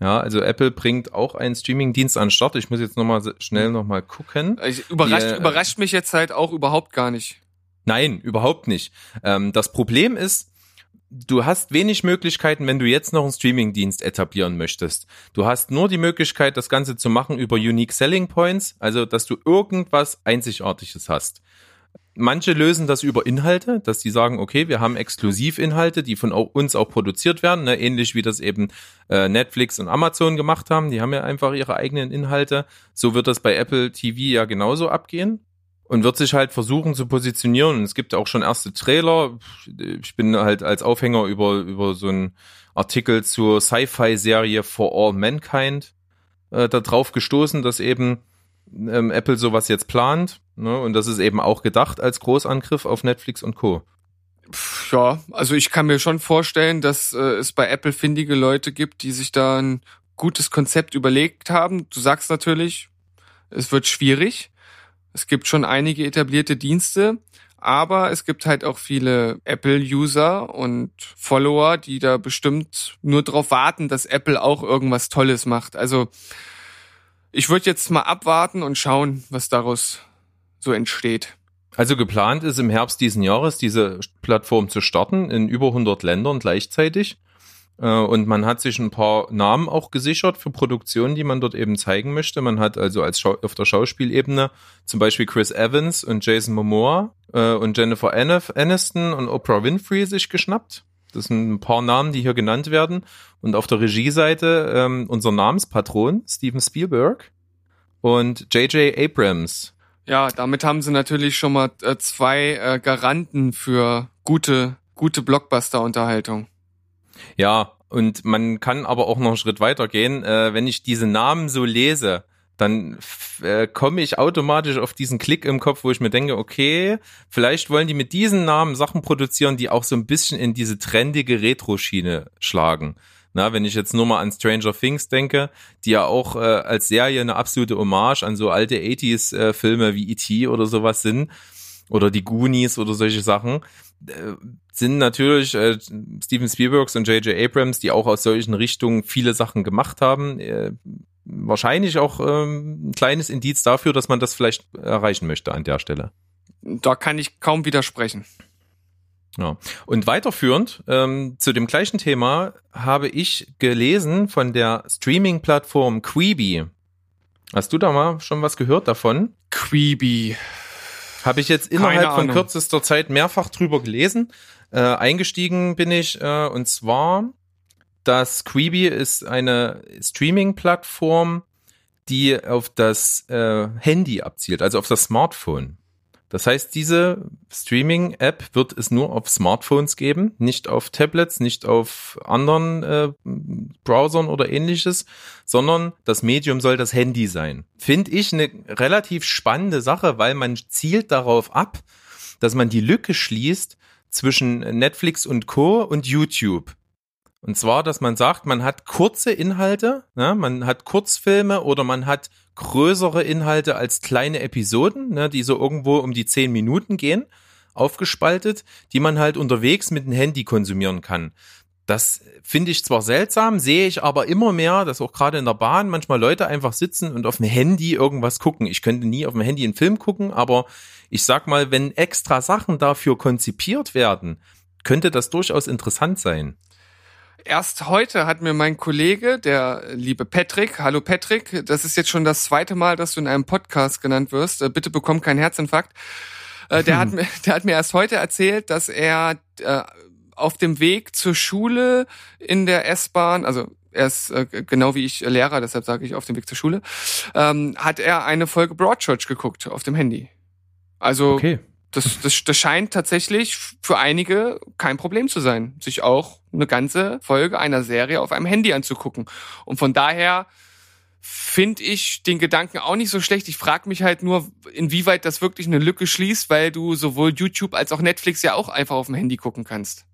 B: Ja, also Apple bringt auch einen Streaming-Dienst an den Start. Ich muss jetzt noch mal schnell noch mal gucken.
A: Ich, überrascht,
B: Wir, äh,
A: überrascht mich jetzt halt auch überhaupt gar nicht.
B: Nein, überhaupt nicht. Ähm, das Problem ist, du hast wenig Möglichkeiten, wenn du jetzt noch einen Streaming-Dienst etablieren möchtest. Du hast nur die Möglichkeit, das Ganze zu machen über Unique Selling Points, also dass du irgendwas Einzigartiges hast. Manche lösen das über Inhalte, dass die sagen, okay, wir haben Exklusivinhalte, die von uns auch produziert werden, ne? ähnlich wie das eben äh, Netflix und Amazon gemacht haben. Die haben ja einfach ihre eigenen Inhalte. So wird das bei Apple TV ja genauso abgehen und wird sich halt versuchen zu positionieren. Es gibt auch schon erste Trailer. Ich bin halt als Aufhänger über, über so einen Artikel zur Sci-Fi-Serie For All Mankind äh, da drauf gestoßen, dass eben ähm, Apple sowas jetzt plant. Ne? Und das ist eben auch gedacht als Großangriff auf Netflix und Co.
A: Ja, also ich kann mir schon vorstellen, dass äh, es bei Apple findige Leute gibt, die sich da ein gutes Konzept überlegt haben. Du sagst natürlich, es wird schwierig. Es gibt schon einige etablierte Dienste, Aber es gibt halt auch viele Apple-User und Follower, die da bestimmt nur darauf warten, dass Apple auch irgendwas Tolles macht. Also ich würde jetzt mal abwarten und schauen, was daraus so entsteht.
B: Also geplant ist im Herbst diesen Jahres diese Plattform zu starten in über 100 Ländern gleichzeitig. Äh, Und man hat sich ein paar Namen auch gesichert für Produktionen, die man dort eben zeigen möchte. Man hat also als Schau auf der Schauspielebene zum Beispiel Chris Evans und Jason Momoa äh, und Jennifer Aniston und Oprah Winfrey sich geschnappt. Das sind ein paar Namen, die hier genannt werden. Und auf der Regieseite ähm, unser Namenspatron Steven Spielberg und J.J. Abrams.
A: Ja, damit haben sie natürlich schon mal äh, zwei äh, Garanten für gute, gute Blockbuster-Unterhaltung.
B: Ja, und man kann aber auch noch einen Schritt weiter gehen. Äh, wenn ich diese Namen so lese, dann äh, komme ich automatisch auf diesen Klick im Kopf, wo ich mir denke, okay, vielleicht wollen die mit diesen Namen Sachen produzieren, die auch so ein bisschen in diese trendige Retro-Schiene schlagen. Na, wenn ich jetzt nur mal an Stranger Things denke, die ja auch äh, als Serie eine absolute Hommage an so alte 80s-Filme wie E.T. oder sowas sind, oder die Goonies oder solche Sachen, äh, sind natürlich äh, Steven Spielbergs und J.J. Abrams, die auch aus solchen Richtungen viele Sachen gemacht haben. Äh, wahrscheinlich auch ähm, ein kleines Indiz dafür, dass man das vielleicht erreichen möchte an der Stelle.
A: Da kann ich kaum widersprechen.
B: Ja. Und weiterführend ähm, zu dem gleichen Thema habe ich gelesen von der Streaming-Plattform Quibi. Hast du da mal schon was gehört davon?
A: Queeby.
B: Habe ich jetzt innerhalb von kürzester Zeit mehrfach drüber gelesen. Äh, eingestiegen bin ich äh, und zwar, das Quibi ist eine Streaming-Plattform, die auf das äh, Handy abzielt, also auf das Smartphone. Das heißt, diese Streaming-App wird es nur auf Smartphones geben, nicht auf Tablets, nicht auf anderen äh, Browsern oder ähnliches, sondern das Medium soll das Handy sein. Finde ich eine relativ spannende Sache, weil man zielt darauf ab, dass man die Lücke schließt zwischen Netflix und Co. und YouTube. Und zwar, dass man sagt, man hat kurze Inhalte, ne? man hat Kurzfilme oder man hat größere Inhalte als kleine Episoden, ne? die so irgendwo um die zehn Minuten gehen, aufgespaltet, die man halt unterwegs mit dem Handy konsumieren kann. Das finde ich zwar seltsam, sehe ich aber immer mehr, dass auch gerade in der Bahn manchmal Leute einfach sitzen und auf dem Handy irgendwas gucken. Ich könnte nie auf dem Handy einen Film gucken, aber ich sag mal, wenn extra Sachen dafür konzipiert werden, könnte das durchaus interessant sein.
A: Erst heute hat mir mein Kollege, der liebe Patrick, hallo Patrick, das ist jetzt schon das zweite Mal, dass du in einem Podcast genannt wirst. Äh, Bitte bekomm keinen Herzinfarkt. Äh, Der hat mir, der hat mir erst heute erzählt, dass er äh, auf dem Weg zur Schule in der S-Bahn, also er ist äh, genau wie ich Lehrer, deshalb sage ich auf dem Weg zur Schule, ähm, hat er eine Folge Broadchurch geguckt auf dem Handy. Also das, das, das scheint tatsächlich für einige kein Problem zu sein, sich auch eine ganze Folge einer Serie auf einem Handy anzugucken. Und von daher finde ich den Gedanken auch nicht so schlecht. Ich frage mich halt nur, inwieweit das wirklich eine Lücke schließt, weil du sowohl YouTube als auch Netflix ja auch einfach auf dem Handy gucken kannst.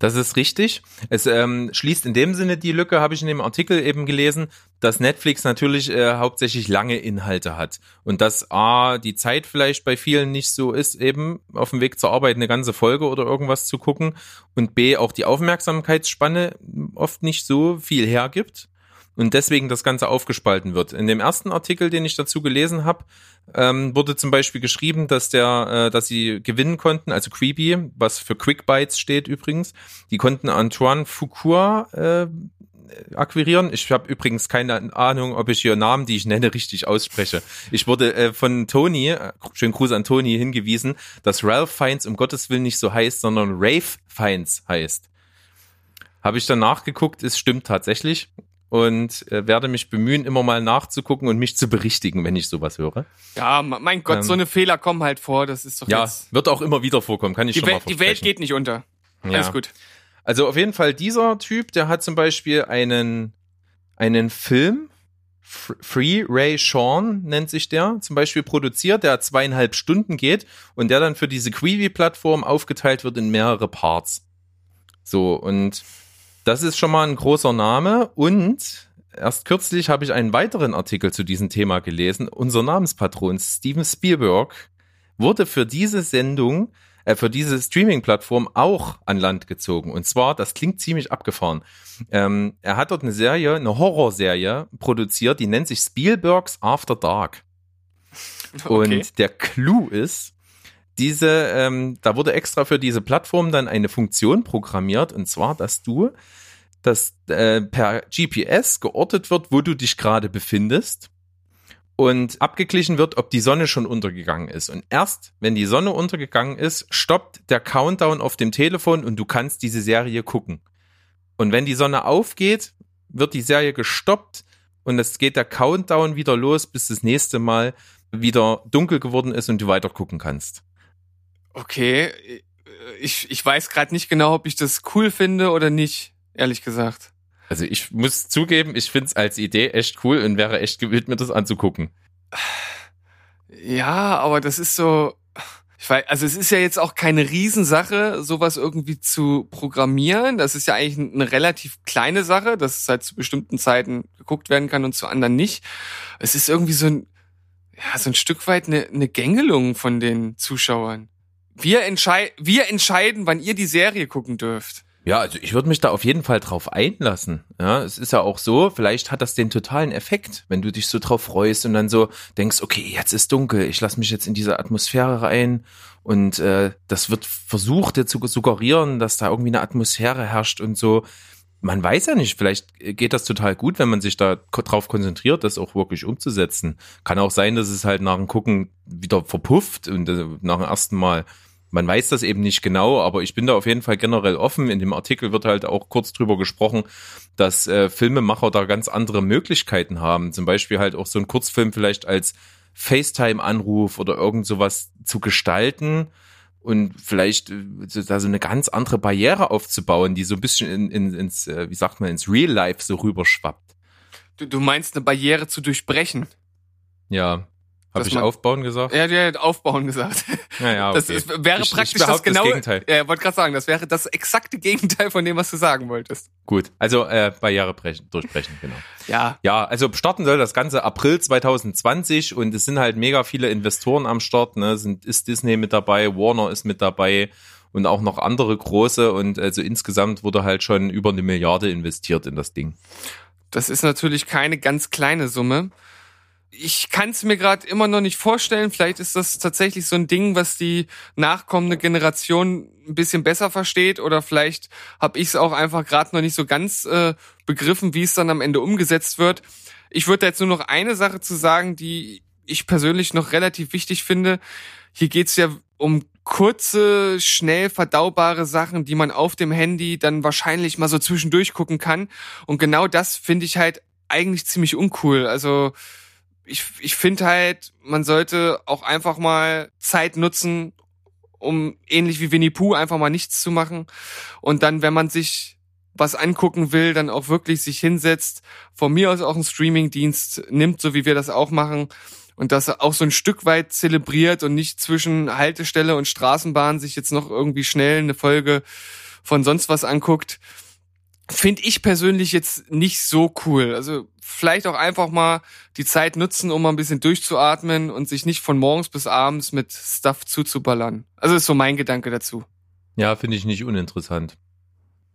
B: Das ist richtig. Es ähm, schließt in dem Sinne die Lücke, habe ich in dem Artikel eben gelesen, dass Netflix natürlich äh, hauptsächlich lange Inhalte hat. Und dass A, die Zeit vielleicht bei vielen nicht so ist, eben auf dem Weg zur Arbeit eine ganze Folge oder irgendwas zu gucken. Und B, auch die Aufmerksamkeitsspanne oft nicht so viel hergibt und deswegen das Ganze aufgespalten wird. In dem ersten Artikel, den ich dazu gelesen habe, ähm, wurde zum Beispiel geschrieben, dass der, äh, dass sie gewinnen konnten, also Creepy, was für Quick Bites steht übrigens, die konnten Antoine Foucault äh, akquirieren. Ich habe übrigens keine Ahnung, ob ich hier Namen, die ich nenne, richtig ausspreche. Ich wurde äh, von Tony, äh, schönen Gruß an Tony, hingewiesen, dass Ralph Fiennes um Gottes Willen nicht so heißt, sondern Rafe Fiennes heißt. Habe ich dann nachgeguckt, es stimmt tatsächlich und äh, werde mich bemühen, immer mal nachzugucken und mich zu berichtigen, wenn ich sowas höre.
A: Ja, mein Gott,
B: Ähm,
A: so eine Fehler kommen halt vor. Das ist doch
B: Ja,
A: jetzt.
B: wird auch immer wieder vorkommen, kann ich schon mal
A: Welt, die Welt geht nicht unter.
B: Ja.
A: Alles gut.
B: Also auf jeden Fall dieser Typ, der hat zum Beispiel einen, einen Film, Free Ray Sean nennt sich der, zum Beispiel produziert, der zweieinhalb Stunden geht und der dann für diese Quibi-Plattform aufgeteilt wird in mehrere Parts. So, und das ist schon mal ein großer Name und erst kürzlich habe ich einen weiteren Artikel zu diesem Thema gelesen. Unser Namenspatron Steven Spielberg wurde für diese Sendung äh, für diese Streaming-Plattform auch an Land gezogen. Und zwar, das klingt ziemlich abgefahren. Ähm, er hat dort eine Serie, eine Horrorserie produziert, die nennt sich Spielbergs After Dark. Und der Clou ist, diese, ähm, da wurde extra für diese Plattform dann eine Funktion programmiert, und zwar, dass du, dass äh, per GPS geortet wird, wo du dich gerade befindest und abgeglichen wird, ob die Sonne schon untergegangen ist. Und erst, wenn die Sonne untergegangen ist, stoppt der Countdown auf dem Telefon und du kannst diese Serie gucken. Und wenn die Sonne aufgeht, wird die Serie gestoppt und es geht der Countdown wieder los, bis das nächste Mal wieder dunkel geworden ist und du weiter gucken kannst.
A: Okay, ich, ich weiß gerade nicht genau, ob ich das cool finde oder nicht, ehrlich gesagt.
B: Also ich muss zugeben, ich find's als Idee echt cool und wäre echt gewillt, mir das anzugucken.
A: Ja, aber das ist so, ich weiß, also es ist ja jetzt auch keine Riesensache, sowas irgendwie zu programmieren. Das ist ja eigentlich eine relativ kleine Sache, dass es halt zu bestimmten Zeiten geguckt werden kann und zu anderen nicht. Es ist irgendwie so ein, ja, so ein Stück weit eine, eine Gängelung von den Zuschauern. Wir, entschei wir entscheiden, wann ihr die Serie gucken dürft.
B: Ja, also ich würde mich da auf jeden Fall drauf einlassen. Ja, es ist ja auch so, vielleicht hat das den totalen Effekt, wenn du dich so drauf freust und dann so denkst, okay, jetzt ist dunkel, ich lasse mich jetzt in diese Atmosphäre rein und äh, das wird versucht dir zu suggerieren, dass da irgendwie eine Atmosphäre herrscht und so. Man weiß ja nicht, vielleicht geht das total gut, wenn man sich da drauf konzentriert, das auch wirklich umzusetzen. Kann auch sein, dass es halt nach dem Gucken wieder verpufft und äh, nach dem ersten Mal man weiß das eben nicht genau, aber ich bin da auf jeden Fall generell offen. In dem Artikel wird halt auch kurz drüber gesprochen, dass äh, Filmemacher da ganz andere Möglichkeiten haben. Zum Beispiel halt auch so einen Kurzfilm vielleicht als FaceTime-Anruf oder irgend sowas zu gestalten und vielleicht äh, da so eine ganz andere Barriere aufzubauen, die so ein bisschen in, in, ins, äh, wie sagt man, ins Real Life so rüberschwappt.
A: Du, du meinst eine Barriere zu durchbrechen.
B: Ja. Habe ich
A: man-
B: aufbauen gesagt?
A: Hat ja aufbauen gesagt.
B: Ja, ja,
A: Das
B: okay.
A: ist, wäre
B: Ich- ich
A: praktisch das
B: behaupte das
A: genaue.
B: Gegenteil.
A: Ja, wollte gerade sagen, das wäre das exakte Gegenteil von dem, was du sagen wolltest.
B: Gut. Also äh, Barriere brechen, durchbrechen, genau.
A: Ja.
B: Ja, also starten soll das Ganze April 2020 und es sind halt mega viele Investoren am Start. Ne? Sind, ist Disney mit dabei, Warner ist mit dabei und auch noch andere große und also insgesamt wurde halt schon über eine Milliarde investiert in das Ding.
A: Das ist natürlich keine ganz kleine Summe. Ich kann es mir gerade immer noch nicht vorstellen. Vielleicht ist das tatsächlich so ein Ding, was die nachkommende Generation ein bisschen besser versteht. Oder vielleicht habe ich es auch einfach gerade noch nicht so ganz äh, begriffen, wie es dann am Ende umgesetzt wird. Ich würde jetzt nur noch eine Sache zu sagen, die ich persönlich noch relativ wichtig finde. Hier geht's ja um kurze, schnell verdaubare Sachen, die man auf dem Handy dann wahrscheinlich mal so zwischendurch gucken kann. Und genau das finde ich halt eigentlich ziemlich uncool. Also ich, ich finde halt, man sollte auch einfach mal Zeit nutzen, um ähnlich wie Winnie Pooh einfach mal nichts zu machen. Und dann, wenn man sich was angucken will, dann auch wirklich sich hinsetzt, von mir aus auch einen Streamingdienst nimmt, so wie wir das auch machen, und das auch so ein Stück weit zelebriert und nicht zwischen Haltestelle und Straßenbahn sich jetzt noch irgendwie schnell eine Folge von sonst was anguckt, finde ich persönlich jetzt nicht so cool. Also vielleicht auch einfach mal die Zeit nutzen, um mal ein bisschen durchzuatmen und sich nicht von morgens bis abends mit Stuff zuzuballern. Also ist so mein Gedanke dazu.
B: Ja, finde ich nicht uninteressant.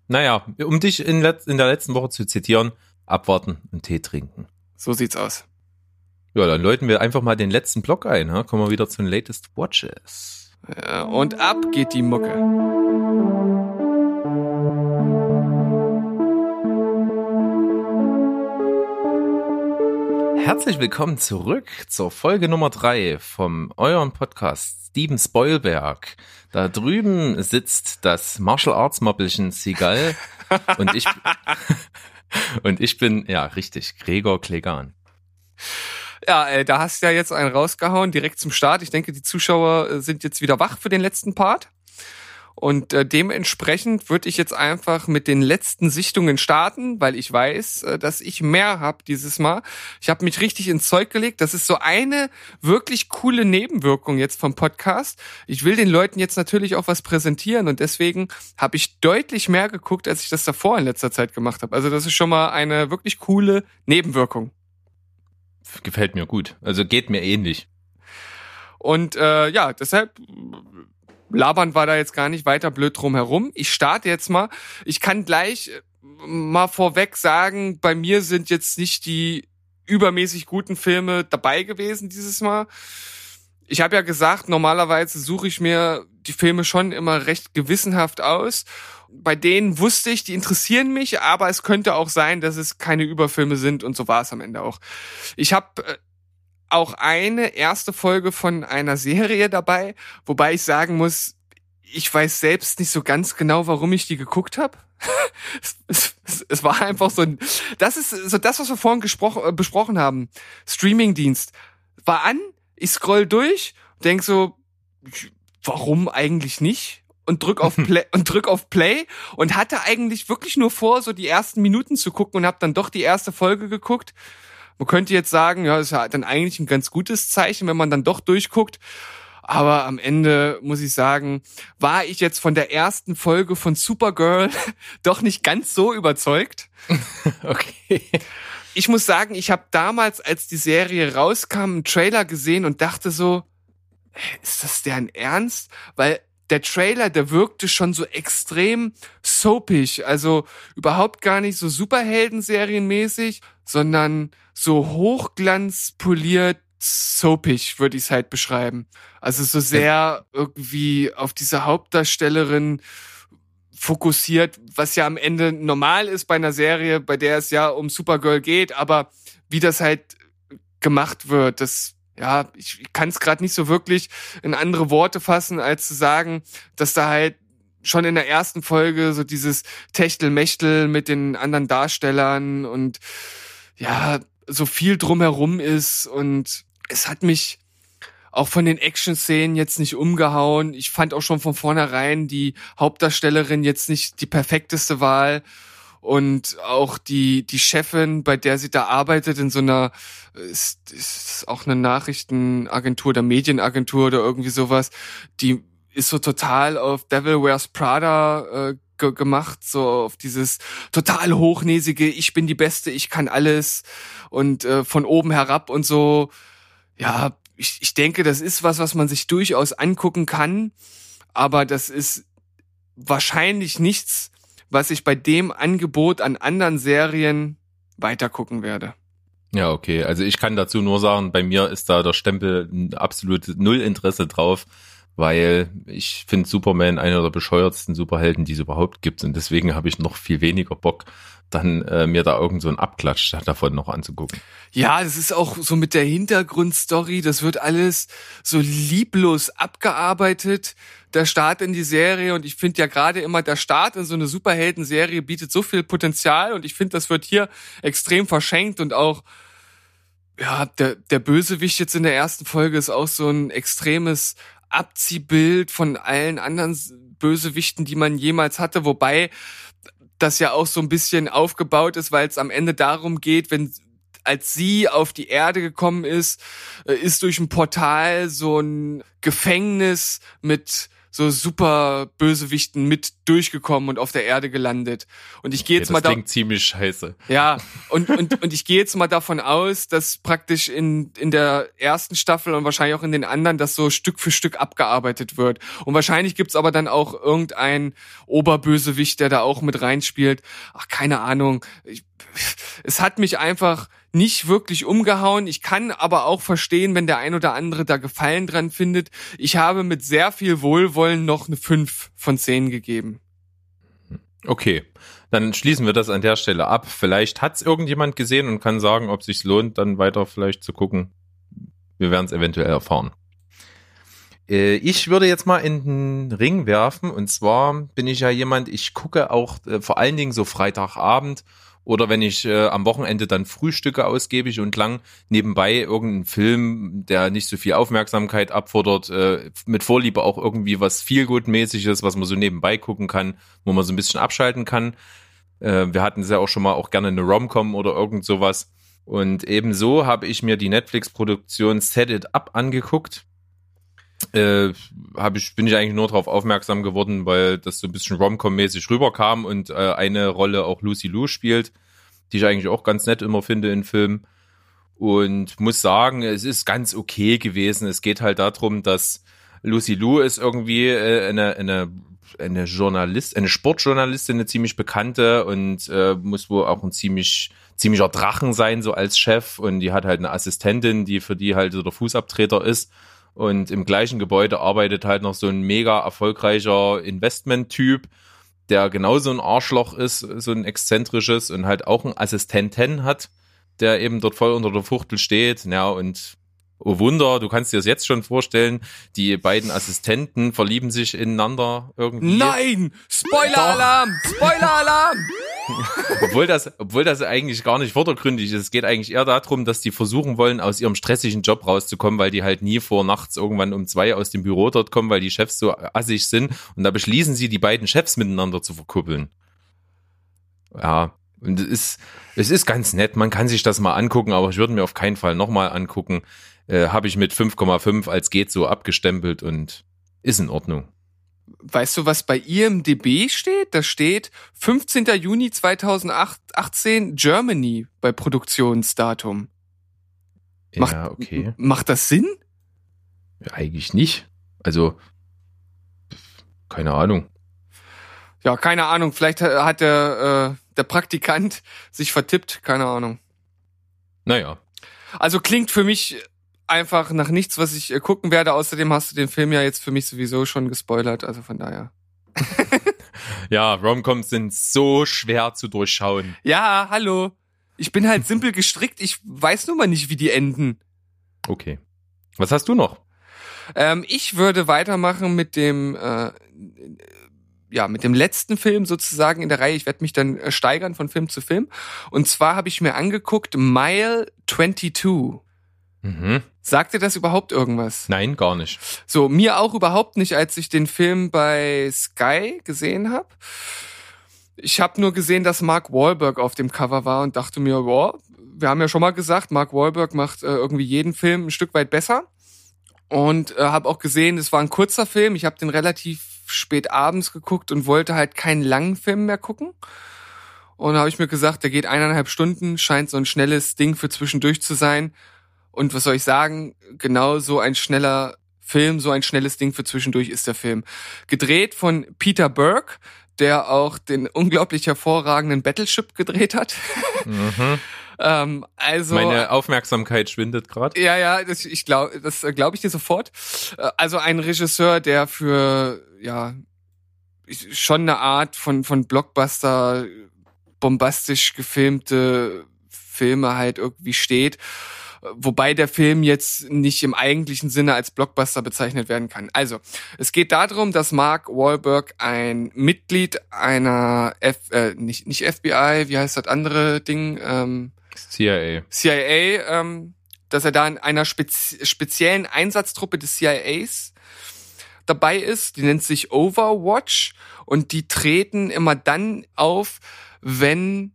B: Naja, um dich in, in der letzten Woche zu zitieren, abwarten und Tee trinken.
A: So sieht's aus.
B: Ja, dann läuten wir einfach mal den letzten Block ein. Ha? Kommen wir wieder zu den Latest Watches.
A: Ja, und ab geht die Mucke.
B: Herzlich willkommen zurück zur Folge Nummer drei vom euren Podcast Steven Spoilberg. Da drüben sitzt das Martial Arts Moppelchen Seagull und ich und ich bin ja richtig Gregor Klegan.
A: Ja, äh, da hast du ja jetzt einen rausgehauen, direkt zum Start. Ich denke, die Zuschauer äh, sind jetzt wieder wach für den letzten Part. Und äh, dementsprechend würde ich jetzt einfach mit den letzten Sichtungen starten, weil ich weiß, äh, dass ich mehr habe dieses Mal. Ich habe mich richtig ins Zeug gelegt. Das ist so eine wirklich coole Nebenwirkung jetzt vom Podcast. Ich will den Leuten jetzt natürlich auch was präsentieren und deswegen habe ich deutlich mehr geguckt, als ich das davor in letzter Zeit gemacht habe. Also das ist schon mal eine wirklich coole Nebenwirkung.
B: Gefällt mir gut. Also geht mir ähnlich.
A: Und äh, ja, deshalb labern wir da jetzt gar nicht weiter blöd drum herum. Ich starte jetzt mal. Ich kann gleich äh, mal vorweg sagen, bei mir sind jetzt nicht die übermäßig guten Filme dabei gewesen dieses Mal. Ich habe ja gesagt, normalerweise suche ich mir die Filme schon immer recht gewissenhaft aus. Bei denen wusste ich, die interessieren mich, aber es könnte auch sein, dass es keine Überfilme sind und so war es am Ende auch. Ich habe äh, auch eine erste Folge von einer Serie dabei, wobei ich sagen muss, ich weiß selbst nicht so ganz genau, warum ich die geguckt habe. es, es, es, war einfach so ein, das ist so das, was wir vorhin gesprochen, äh, besprochen haben. Streamingdienst war an, ich scroll durch, denk so, warum eigentlich nicht? Und drück auf Play und drück auf Play und hatte eigentlich wirklich nur vor, so die ersten Minuten zu gucken und habe dann doch die erste Folge geguckt. Man könnte jetzt sagen, ja, das ist ja dann eigentlich ein ganz gutes Zeichen, wenn man dann doch durchguckt. Aber am Ende muss ich sagen, war ich jetzt von der ersten Folge von Supergirl doch nicht ganz so überzeugt.
B: okay.
A: Ich muss sagen, ich habe damals, als die Serie rauskam, einen Trailer gesehen und dachte so, ist das deren Ernst? Weil der Trailer, der wirkte schon so extrem soapig, also überhaupt gar nicht so Superhelden-Serienmäßig, sondern so hochglanzpoliert soapig, würde ich es halt beschreiben. Also so sehr irgendwie auf diese Hauptdarstellerin fokussiert, was ja am Ende normal ist bei einer Serie, bei der es ja um Supergirl geht, aber wie das halt gemacht wird, das ja, ich kann es gerade nicht so wirklich in andere Worte fassen, als zu sagen, dass da halt schon in der ersten Folge so dieses Techtelmechtel mit den anderen Darstellern und ja, so viel drumherum ist und es hat mich auch von den Action-Szenen jetzt nicht umgehauen. Ich fand auch schon von vornherein die Hauptdarstellerin jetzt nicht die perfekteste Wahl und auch die die Chefin, bei der sie da arbeitet in so einer ist, ist auch eine Nachrichtenagentur oder Medienagentur oder irgendwie sowas, die ist so total auf Devil Wears Prada äh, ge gemacht, so auf dieses total hochnäsige, ich bin die Beste, ich kann alles und äh, von oben herab und so. Ja, ich, ich denke, das ist was, was man sich durchaus angucken kann, aber das ist wahrscheinlich nichts, was ich bei dem Angebot an anderen Serien weitergucken werde.
B: Ja, okay. Also ich kann dazu nur sagen, bei mir ist da der Stempel absolut null Interesse drauf, weil ich finde Superman einer der bescheuertsten Superhelden, die es überhaupt gibt. Und deswegen habe ich noch viel weniger Bock, dann äh, mir da irgend so einen Abklatsch davon noch anzugucken.
A: Ja, das ist auch so mit der Hintergrundstory, das wird alles so lieblos abgearbeitet. Der Start in die Serie und ich finde ja gerade immer, der Start in so eine Superhelden-Serie bietet so viel Potenzial und ich finde, das wird hier extrem verschenkt und auch ja, der, der Bösewicht jetzt in der ersten Folge ist auch so ein extremes Abziehbild von allen anderen Bösewichten, die man jemals hatte, wobei das ja auch so ein bisschen aufgebaut ist, weil es am Ende darum geht, wenn als sie auf die Erde gekommen ist, äh, ist durch ein Portal so ein Gefängnis mit so super Bösewichten mit durchgekommen und auf der Erde gelandet. Und ich gehe jetzt
B: okay,
A: mal
B: da klingt ziemlich scheiße.
A: Ja, und und und ich gehe jetzt mal davon aus, dass praktisch in in der ersten Staffel und wahrscheinlich auch in den anderen das so Stück für Stück abgearbeitet wird. Und wahrscheinlich gibt's aber dann auch irgendein Oberbösewicht, der da auch mit reinspielt. Ach, keine Ahnung. Ich, es hat mich einfach nicht wirklich umgehauen. Ich kann aber auch verstehen, wenn der ein oder andere da Gefallen dran findet. Ich habe mit sehr viel Wohlwollen noch eine 5 von 10 gegeben.
B: Okay, dann schließen wir das an der Stelle ab. Vielleicht hat's irgendjemand gesehen und kann sagen, ob sich's lohnt, dann weiter vielleicht zu gucken. Wir werden es eventuell erfahren. Äh, ich würde jetzt mal in den Ring werfen und zwar bin ich ja jemand, ich gucke auch äh, vor allen Dingen so Freitagabend oder wenn ich äh, am Wochenende dann frühstücke ausgiebig und lang nebenbei irgendeinen Film, der nicht so viel Aufmerksamkeit abfordert, äh, mit Vorliebe auch irgendwie was viel gutmäßiges, was man so nebenbei gucken kann, wo man so ein bisschen abschalten kann. Äh, wir hatten es ja auch schon mal auch gerne eine Romcom oder irgend sowas. Und ebenso habe ich mir die Netflix-Produktion Set It Up angeguckt. Äh, hab ich, bin ich eigentlich nur darauf aufmerksam geworden, weil das so ein bisschen Romcom-mäßig rüberkam und äh, eine Rolle auch Lucy Liu spielt, die ich eigentlich auch ganz nett immer finde in Filmen. Und muss sagen, es ist ganz okay gewesen. Es geht halt darum, dass Lucy Lou ist irgendwie äh, eine, eine, eine Journalist, eine Sportjournalistin, eine ziemlich bekannte und äh, muss wohl auch ein ziemlich ziemlicher Drachen sein, so als Chef. Und die hat halt eine Assistentin, die für die halt so der Fußabtreter ist. Und im gleichen Gebäude arbeitet halt noch so ein mega erfolgreicher Investment-Typ, der genauso ein Arschloch ist, so ein exzentrisches und halt auch einen Assistenten hat, der eben dort voll unter der Fuchtel steht. Ja, und oh Wunder, du kannst dir das jetzt schon vorstellen, die beiden Assistenten verlieben sich ineinander irgendwie.
A: Nein! Spoiler-Alarm! Spoiler-Alarm!
B: Obwohl das, obwohl das eigentlich gar nicht vordergründig ist. Es geht eigentlich eher darum, dass die versuchen wollen, aus ihrem stressigen Job rauszukommen, weil die halt nie vor nachts irgendwann um zwei aus dem Büro dort kommen, weil die Chefs so assig sind. Und da beschließen sie, die beiden Chefs miteinander zu verkuppeln. Ja, und es ist, es ist ganz nett. Man kann sich das mal angucken, aber ich würde mir auf keinen Fall nochmal angucken. Äh, Habe ich mit 5,5 als geht so abgestempelt und ist in Ordnung.
A: Weißt du, was bei IMDB steht? Da steht 15. Juni 2018 Germany bei Produktionsdatum. Macht-
B: ja, okay.
A: Macht das Sinn?
B: Ja, eigentlich nicht. Also, keine Ahnung.
A: Ja, keine Ahnung. Vielleicht hat der, äh, der Praktikant sich vertippt. Keine Ahnung.
B: Naja.
A: Also klingt für mich einfach nach nichts, was ich äh, gucken werde. Außerdem hast du den Film ja jetzt für mich sowieso schon gespoilert. Also von daher.
B: Ja, Romcoms sind so schwer zu durchschauen.
A: Ja, hallo. Ich bin halt simpel gestrickt. Ich weiß nun mal nicht, wie die enden.
B: Okay. Was hast du noch?
A: Ähm, ich würde weitermachen mit dem, äh, ja, mit dem letzten Film sozusagen in der Reihe. Ich werde mich dann äh, steigern von Film zu Film. Und zwar habe ich mir angeguckt Mile 22.
B: Mhm.
A: Sagt dir das überhaupt irgendwas?
B: Nein, gar nicht.
A: So, mir auch überhaupt nicht, als ich den Film bei Sky gesehen habe. Ich habe nur gesehen, dass Mark Wahlberg auf dem Cover war und dachte mir, boah, wir haben ja schon mal gesagt, Mark Wahlberg macht äh, irgendwie jeden Film ein Stück weit besser. Und äh, habe auch gesehen, es war ein kurzer Film. Ich habe den relativ spät abends geguckt und wollte halt keinen langen Film mehr gucken. Und da habe ich mir gesagt, der geht eineinhalb Stunden, scheint so ein schnelles Ding für zwischendurch zu sein. Und was soll ich sagen? Genau so ein schneller Film, so ein schnelles Ding für zwischendurch ist der Film. Gedreht von Peter Burke, der auch den unglaublich hervorragenden Battleship gedreht hat.
B: Mhm.
A: ähm, also
B: Meine Aufmerksamkeit schwindet gerade.
A: ja, ja, das, ich glaube, das glaube ich dir sofort. Äh, Also ein Regisseur, der für ja schon eine Art von von Blockbuster bombastisch gefilmte Filme halt irgendwie steht. Wobei der Film jetzt nicht im eigentlichen Sinne als Blockbuster bezeichnet werden kann. Also, es geht darum, dass Mark Wahlberg ein Mitglied einer F, äh, nicht, nicht FBI, wie heißt das andere Ding? Ähm,
B: CIA.
A: CIA, ähm, dass er da in einer spezi speziellen Einsatztruppe des CIAs dabei ist. Die nennt sich Overwatch und die treten immer dann auf, wenn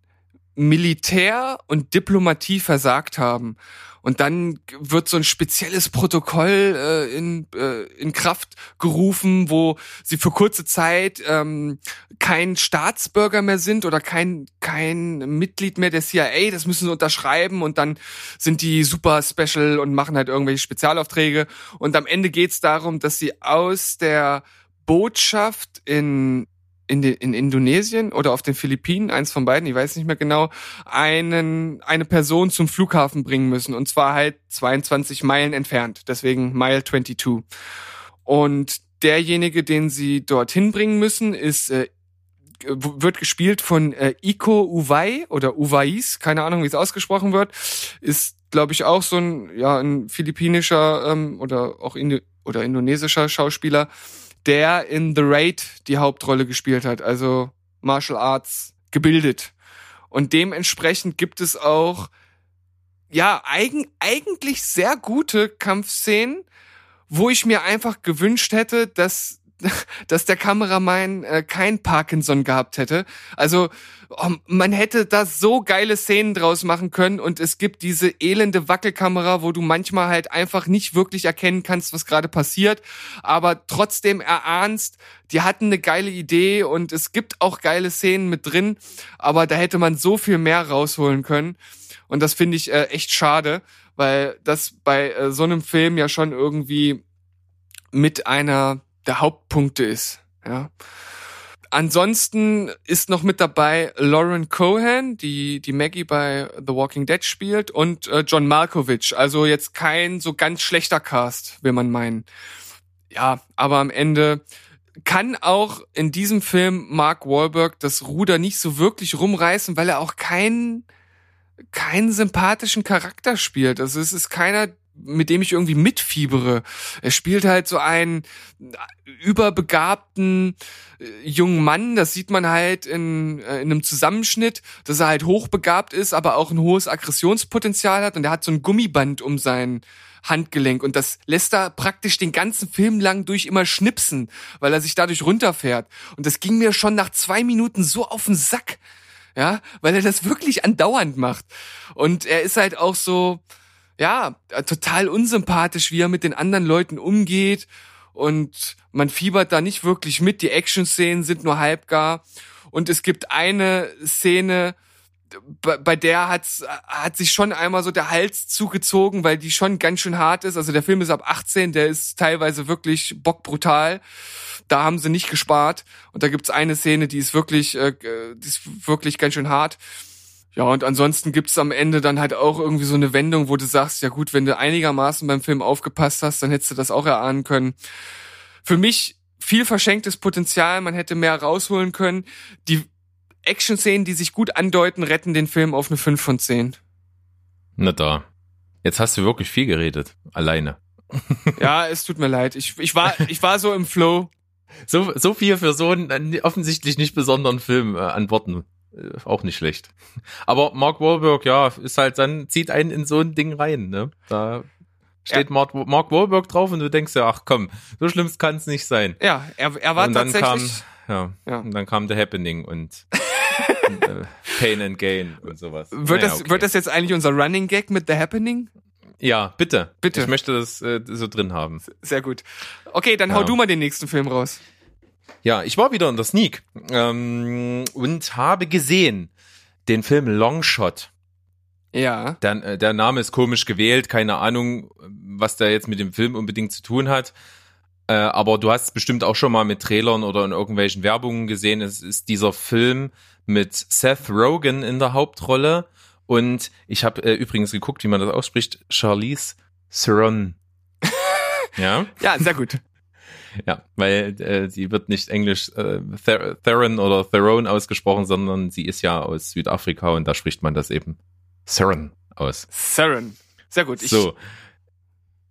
A: Militär und Diplomatie versagt haben. Und dann wird so ein spezielles Protokoll äh, in, äh, in Kraft gerufen, wo sie für kurze Zeit ähm, kein Staatsbürger mehr sind oder kein, kein Mitglied mehr der CIA. Das müssen sie unterschreiben und dann sind die super special und machen halt irgendwelche Spezialaufträge. Und am Ende geht's darum, dass sie aus der Botschaft in in, den, in Indonesien oder auf den Philippinen, eins von beiden, ich weiß nicht mehr genau, einen, eine Person zum Flughafen bringen müssen. Und zwar halt 22 Meilen entfernt. Deswegen Mile 22. Und derjenige, den sie dorthin bringen müssen, ist äh, wird gespielt von äh, Iko Uwai oder Uwais, keine Ahnung, wie es ausgesprochen wird, ist, glaube ich, auch so ein ja ein philippinischer ähm, oder auch Indo oder indonesischer Schauspieler, der in The Raid die Hauptrolle gespielt hat, also Martial Arts gebildet. Und dementsprechend gibt es auch ja eigen, eigentlich sehr gute Kampfszenen, wo ich mir einfach gewünscht hätte, dass dass der Kameramann äh, kein Parkinson gehabt hätte. Also oh, man hätte da so geile Szenen draus machen können und es gibt diese elende Wackelkamera, wo du manchmal halt einfach nicht wirklich erkennen kannst, was gerade passiert, aber trotzdem erahnst, die hatten eine geile Idee und es gibt auch geile Szenen mit drin, aber da hätte man so viel mehr rausholen können und das finde ich äh, echt schade, weil das bei äh, so einem Film ja schon irgendwie mit einer der Hauptpunkte ist. Ja. Ansonsten ist noch mit dabei Lauren Cohan, die die Maggie bei The Walking Dead spielt, und äh, John Malkovich. Also jetzt kein so ganz schlechter Cast, will man meinen. Ja, aber am Ende kann auch in diesem Film Mark Wahlberg das Ruder nicht so wirklich rumreißen, weil er auch keinen keinen sympathischen Charakter spielt. Also es ist keiner, mit dem ich irgendwie mitfiebere. Er spielt halt so einen überbegabten äh, jungen Mann, das sieht man halt in, äh, in einem Zusammenschnitt, dass er halt hochbegabt ist, aber auch ein hohes Aggressionspotenzial hat und er hat so ein Gummiband um sein Handgelenk und das lässt er praktisch den ganzen Film lang durch immer schnipsen, weil er sich dadurch runterfährt. Und das ging mir schon nach zwei Minuten so auf den Sack, ja, weil er das wirklich andauernd macht. Und er ist halt auch so, ja, total unsympathisch, wie er mit den anderen Leuten umgeht und man fiebert da nicht wirklich mit. Die Action-Szenen sind nur halbgar und es gibt eine Szene, bei, der hat's, hat sich schon einmal so der Hals zugezogen, weil die schon ganz schön hart ist. Also der Film ist ab 18, der ist teilweise wirklich bockbrutal. Da haben sie nicht gespart. Und da gibt's eine Szene, die ist wirklich, äh, die ist wirklich ganz schön hart. Ja, und ansonsten gibt's am Ende dann halt auch irgendwie so eine Wendung, wo du sagst, ja gut, wenn du einigermaßen beim Film aufgepasst hast, dann hättest du das auch erahnen können. Für mich viel verschenktes Potenzial, man hätte mehr rausholen können. Die Action-Szenen, die sich gut andeuten, retten den Film auf eine 5 von 10.
B: Na da. Jetzt hast du wirklich viel geredet. Alleine.
A: Ja, es tut mir leid. Ich, ich, war, ich war so im Flow.
B: So, so viel für so einen offensichtlich nicht besonderen Film äh, an Worten. Äh, auch nicht schlecht. Aber Mark Wahlberg, ja, ist halt dann, zieht einen in so ein Ding rein, ne? Da steht Mark, Mark Wahlberg drauf und du denkst ja, ach komm, so schlimm kann es nicht sein.
A: Ja, er, er war
B: und dann
A: tatsächlich.
B: kam, ja,
A: Ja.
B: und dann kam The Happening und äh, Pain and Gain und sowas.
A: Wird,
B: Naja,
A: das,
B: okay.
A: wird das jetzt eigentlich unser Running Gag mit The Happening?
B: Ja, bitte.
A: Bitte.
B: Ich möchte das äh, so drin haben.
A: Sehr gut. Okay, dann hau
B: Ja.
A: du mal den nächsten Film raus.
B: Ja, ich war wieder in der Sneak ähm, und habe gesehen den Film Longshot.
A: Ja.
B: Der, äh, der Name ist komisch gewählt, keine Ahnung, was der jetzt mit dem Film unbedingt zu tun hat. Äh, aber du hast es bestimmt auch schon mal mit Trailern oder in irgendwelchen Werbungen gesehen. Es ist dieser Film mit Seth Rogen in der Hauptrolle. Und ich habe äh, übrigens geguckt, wie man das ausspricht. Charlize Theron. ja,
A: Ja, sehr gut.
B: Ja, weil äh, sie wird nicht Englisch äh, Ther Theron oder Theron ausgesprochen, sondern sie ist ja aus Südafrika und da spricht man das eben Theron aus.
A: Saren. Sehr gut.
B: So.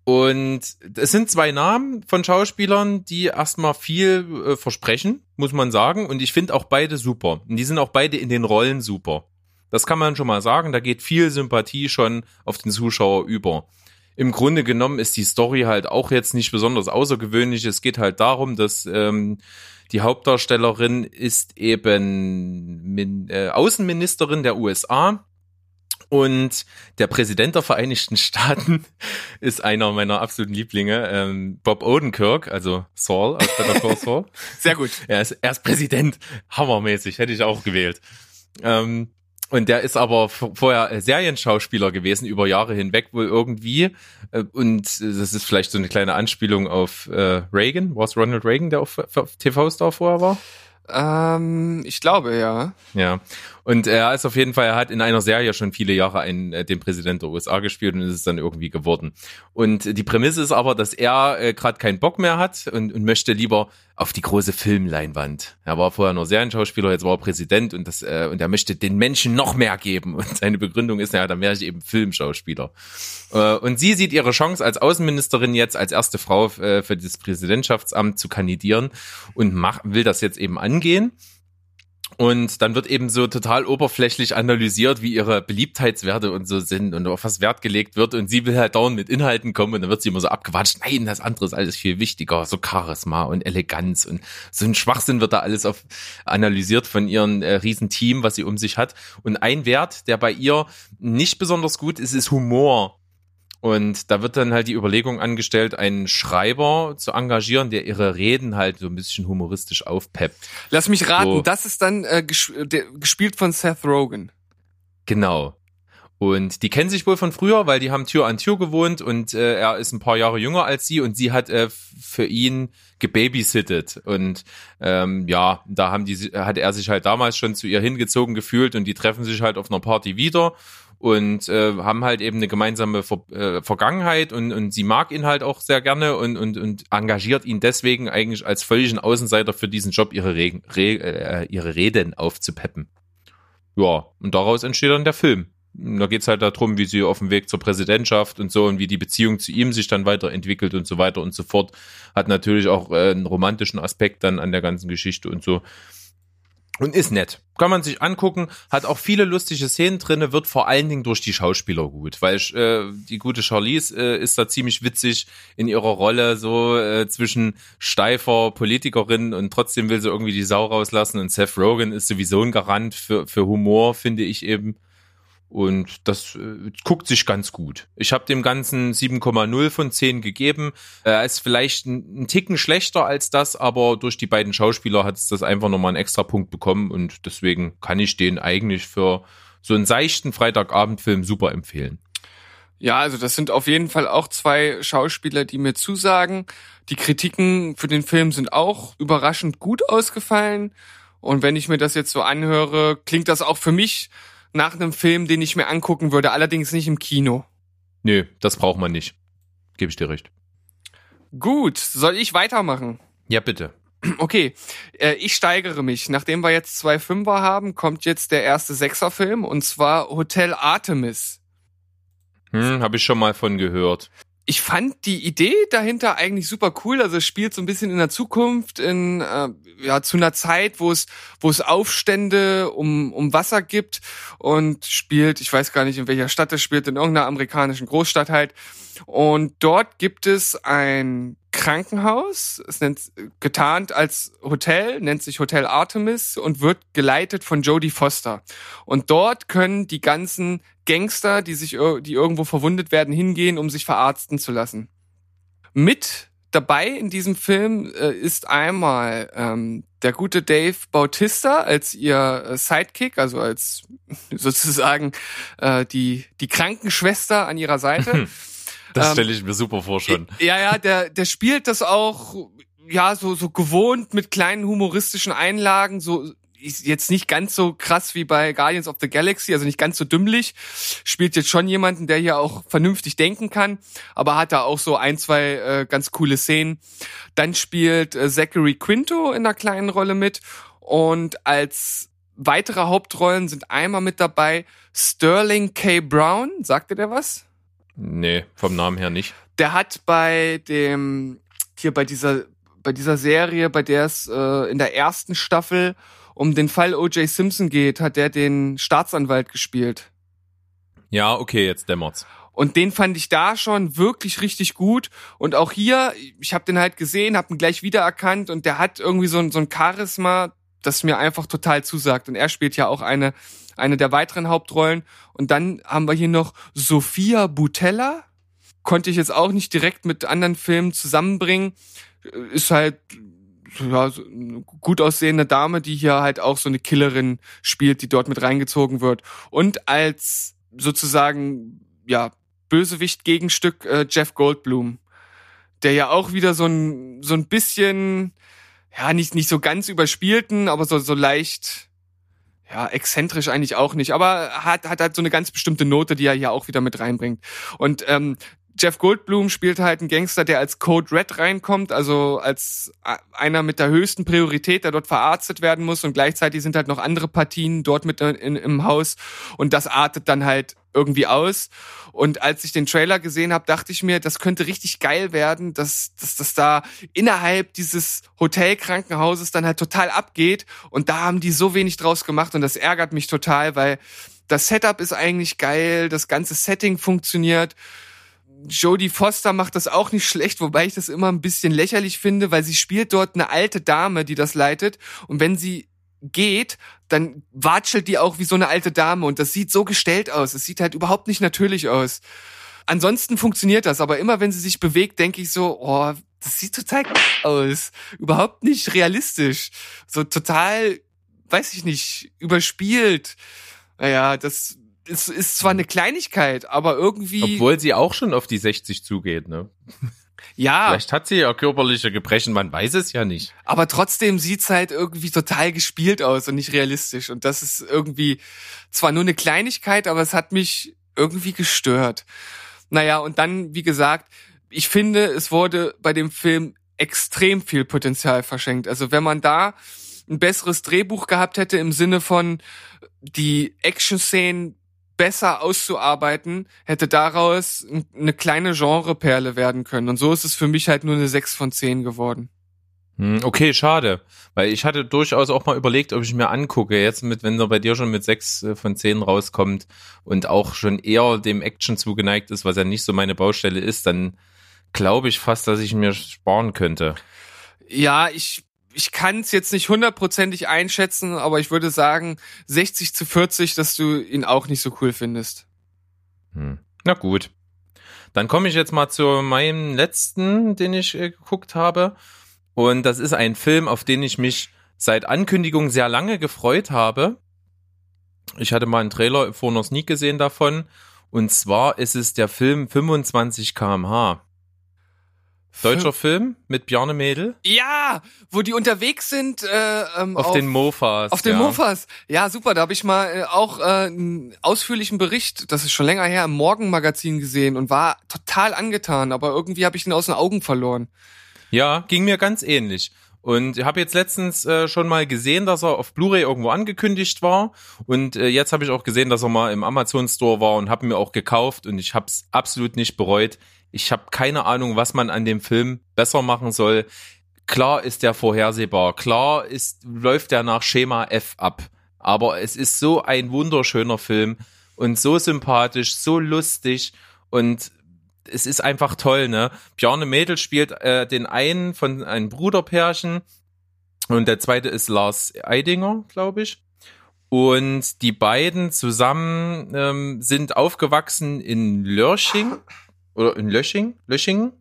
B: Und es sind zwei Namen von Schauspielern, die erstmal viel äh, versprechen, muss man sagen. Und ich finde auch beide super. Und die sind auch beide in den Rollen super. Das kann man schon mal sagen. Da geht viel Sympathie schon auf den Zuschauer über. Im Grunde genommen ist die Story halt auch jetzt nicht besonders außergewöhnlich. Es geht halt darum, dass ähm, die Hauptdarstellerin ist eben Min äh, Außenministerin der USA und der Präsident der Vereinigten Staaten ist einer meiner absoluten Lieblinge, ähm, Bob Odenkirk, also Saul aus Better Call Saul.
A: sehr gut.
B: Er ist, er ist Präsident, hammermäßig, hätte ich auch gewählt. Ähm, und der ist aber vorher äh, Serienschauspieler gewesen, über Jahre hinweg wohl irgendwie. Äh, Und äh, das ist vielleicht so eine kleine Anspielung auf Reagan. War es Ronald Reagan, der auf, auf TV-Star vorher war?
A: Ähm, ich glaube, ja.
B: Ja. Und er ist auf jeden Fall, er hat in einer Serie schon viele Jahre einen, äh, den Präsident der USA gespielt und ist es dann irgendwie geworden. Und die Prämisse ist aber, dass er äh, gerade keinen Bock mehr hat und, und möchte lieber auf die große Filmleinwand. Er war vorher nur Serienschauspieler, jetzt war er Präsident und das äh, und er möchte den Menschen noch mehr geben. Und seine Begründung ist, ja, dann wäre ich eben Filmschauspieler. Äh, und sie sieht ihre Chance als Außenministerin jetzt als erste Frau äh, für das Präsidentschaftsamt zu kandidieren und mach, will das jetzt eben angehen. Und dann wird eben so total oberflächlich analysiert, wie ihre Beliebtheitswerte und so sind und auf was Wert gelegt wird. Und sie will halt dauernd mit Inhalten kommen und dann wird sie immer so abgewatscht. Nein, das andere ist alles viel wichtiger. So Charisma und Eleganz und so ein Schwachsinn wird da alles auf, analysiert von ihrem äh, riesen Team, was sie um sich hat. Und ein Wert, der bei ihr nicht besonders gut ist, ist Humor. Und da wird dann halt die Überlegung angestellt, einen Schreiber zu engagieren, der ihre Reden halt so ein bisschen humoristisch aufpeppt.
A: Lass mich raten,
B: So.
A: das ist dann äh, gespielt von Seth Rogen.
B: Genau. Und die kennen sich wohl von früher, weil die haben Tür an Tür gewohnt und äh, er ist ein paar Jahre jünger als sie und sie hat äh, für ihn gebabysittet. Und ähm, ja, da haben die, hat er sich halt damals schon zu ihr hingezogen gefühlt und die treffen sich halt auf einer Party wieder und äh, haben halt eben eine gemeinsame Ver äh, Vergangenheit und, und sie mag ihn halt auch sehr gerne und, und, und engagiert ihn deswegen eigentlich als völligen Außenseiter für diesen Job ihre, Regen, Re äh, ihre Reden aufzupeppen. Ja, und daraus entsteht dann der Film. Da geht's halt darum, wie sie auf dem Weg zur Präsidentschaft und so und wie die Beziehung zu ihm sich dann weiterentwickelt und so weiter und so fort. Hat natürlich auch äh, einen romantischen Aspekt dann an der ganzen Geschichte und so. Und ist nett. Kann man sich angucken, hat auch viele lustige Szenen drinne, wird vor allen Dingen durch die Schauspieler gut, weil äh, die gute Charlize äh, ist da ziemlich witzig in ihrer Rolle, so äh, zwischen steifer Politikerin und trotzdem will sie irgendwie die Sau rauslassen und Seth Rogen ist sowieso ein Garant für, für Humor, finde ich eben. Und das äh, guckt sich ganz gut. Ich habe dem Ganzen 7,0 von 10 gegeben. Äh, er ist vielleicht ein, Ticken schlechter als das, aber durch die beiden Schauspieler hat es das einfach nochmal einen extra Punkt bekommen und deswegen kann ich den eigentlich für so einen seichten Freitagabendfilm super empfehlen.
A: Ja, also das sind auf jeden Fall auch zwei Schauspieler, die mir zusagen. Die Kritiken für den Film sind auch überraschend gut ausgefallen. Und wenn ich mir das jetzt so anhöre, klingt das auch für mich nach einem Film, den ich mir angucken würde, allerdings nicht im Kino.
B: Nö, das braucht man nicht. Gebe ich dir recht.
A: Gut, soll ich weitermachen?
B: Ja, bitte.
A: Okay, äh, ich steigere mich. Nachdem wir jetzt zwei Fünfer haben, kommt jetzt der erste Sechserfilm und zwar Hotel Artemis.
B: Hm, habe ich schon mal von gehört
A: ich fand die Idee dahinter eigentlich super cool. Also es spielt so ein bisschen in der Zukunft, in äh, ja zu einer Zeit, wo es wo es Aufstände um um Wasser gibt und spielt, ich weiß gar nicht in welcher Stadt es spielt, in irgendeiner amerikanischen Großstadt halt. Und dort gibt es ein Krankenhaus, es nennt getarnt als Hotel, nennt sich Hotel Artemis und wird geleitet von Jodie Foster. Und dort können die ganzen Gangster, die sich die irgendwo verwundet werden, hingehen, um sich verarzten zu lassen. Mit dabei in diesem Film äh, ist einmal ähm, der gute Dave Bautista als ihr äh, Sidekick, also als sozusagen äh, die die Krankenschwester an ihrer Seite.
B: Das ähm, stelle ich mir super vor schon.
A: Ja, ja, der, der spielt das auch, ja, so, so gewohnt mit kleinen humoristischen Einlagen, so, ist jetzt nicht ganz so krass wie bei Guardians of the Galaxy, also nicht ganz so dümmlich. Spielt jetzt schon jemanden, der hier auch vernünftig denken kann, aber hat da auch so ein, zwei äh, ganz coole Szenen. Dann spielt äh, Zachary Quinto in einer kleinen Rolle mit und als weitere Hauptrollen sind einmal mit dabei Sterling K. Brown. Sagte der was?
B: Nee, vom Namen her nicht.
A: Der hat bei dem, hier bei dieser, bei dieser Serie, bei der es äh, in der ersten Staffel um den Fall O.J. Simpson geht, hat der den Staatsanwalt gespielt.
B: Ja, okay, jetzt dämmert's.
A: Und den fand ich da schon wirklich richtig gut. Und auch hier, ich habe den halt gesehen, habe ihn gleich wiedererkannt und der hat irgendwie so ein, so ein Charisma, das mir einfach total zusagt. Und er spielt ja auch eine eine der weiteren Hauptrollen. Und dann haben wir hier noch Sophia Butella. Konnte ich jetzt auch nicht direkt mit anderen Filmen zusammenbringen. Ist halt ja, so eine gut aussehende Dame, die hier halt auch so eine Killerin spielt, die dort mit reingezogen wird. Und als sozusagen, ja, Bösewicht-Gegenstück äh, Jeff Goldblum, der ja auch wieder so ein, so ein bisschen, ja, nicht, nicht so ganz überspielten, aber so, so leicht ja, exzentrisch eigentlich auch nicht, aber hat, hat halt so eine ganz bestimmte Note, die er hier auch wieder mit reinbringt. Und ähm, Jeff Goldblum spielt halt einen Gangster, der als Code Red reinkommt, also als einer mit der höchsten Priorität, der dort verarztet werden muss. Und gleichzeitig sind halt noch andere Partien dort mit in, im Haus. Und das artet dann halt irgendwie aus. Und als ich den Trailer gesehen habe, dachte ich mir, das könnte richtig geil werden, dass, dass das da innerhalb dieses Hotelkrankenhauses dann halt total abgeht. Und da haben die so wenig draus gemacht. Und das ärgert mich total, weil das Setup ist eigentlich geil, das ganze Setting funktioniert Jodie Foster macht das auch nicht schlecht, wobei ich das immer ein bisschen lächerlich finde, weil sie spielt dort eine alte Dame, die das leitet. Und wenn sie geht, dann watschelt die auch wie so eine alte Dame und das sieht so gestellt aus. Es sieht halt überhaupt nicht natürlich aus. Ansonsten funktioniert das, aber immer wenn sie sich bewegt, denke ich so, oh, das sieht total aus. Überhaupt nicht realistisch. So total, weiß ich nicht, überspielt. Naja, das es ist zwar eine Kleinigkeit, aber irgendwie.
B: Obwohl sie auch schon auf die 60 zugeht, ne?
A: ja,
B: Vielleicht hat sie ja körperliche Gebrechen, man weiß es ja nicht.
A: aber trotzdem sieht's halt irgendwie total gespielt aus und nicht realistisch. Und das ist irgendwie zwar nur eine Kleinigkeit, aber es hat mich irgendwie gestört. Naja, und dann, wie gesagt, ich finde, es wurde bei dem Film extrem viel Potenzial verschenkt. Also wenn man da ein besseres Drehbuch gehabt hätte im Sinne von die Action-Szenen besser auszuarbeiten, hätte daraus eine kleine Genreperle werden können. Und so ist es für mich halt nur eine 6 von 10 geworden.
B: Hm, Okay, schade. Weil ich hatte durchaus auch mal überlegt, ob ich mir angucke, jetzt mit, wenn er bei dir schon mit sechs äh, von zehn rauskommt und auch schon eher dem Action zugeneigt ist, was ja nicht so meine Baustelle ist, dann glaube ich fast, dass ich mir sparen könnte.
A: Ja, ich, ich kann es jetzt nicht hundertprozentig einschätzen, aber ich würde sagen 60 zu 40, dass du ihn auch nicht so cool findest.
B: Hm. Na gut. Dann komme ich jetzt mal zu meinem letzten, den ich äh, geguckt habe. Und das ist ein Film, auf den ich mich seit Ankündigung sehr lange gefreut habe. Ich hatte mal einen Trailer vor noch nie gesehen davon. Und zwar ist es der Film 25 kmh. Deutscher Film mit Bjarne Mädel
A: Ja, wo die unterwegs sind äh, ähm,
B: auf, den Mofas.
A: Auf den
B: ja.
A: Mofas. Ja, super. Da habe ich mal äh, auch äh, einen ausführlichen Bericht, das ist schon länger her, im Morgenmagazin gesehen und war total angetan, aber irgendwie habe ich ihn aus den Augen verloren.
B: Ja, ging mir ganz ähnlich. Und ich habe jetzt letztens äh, schon mal gesehen, dass er auf Blu-ray irgendwo angekündigt war. Und äh, jetzt habe ich auch gesehen, dass er mal im Amazon Store war und habe mir auch gekauft. Und ich habe es absolut nicht bereut. Ich habe keine Ahnung, was man an dem Film besser machen soll. Klar ist der vorhersehbar. Klar ist läuft der nach Schema F ab. Aber es ist so ein wunderschöner Film und so sympathisch, so lustig und es ist einfach toll, ne? Bjarne Mädel spielt äh, den einen von einem Bruderpärchen und der zweite ist Lars Eidinger, glaube ich. Und die beiden zusammen ähm, sind aufgewachsen in Lörching oder in Lösching, Lösching,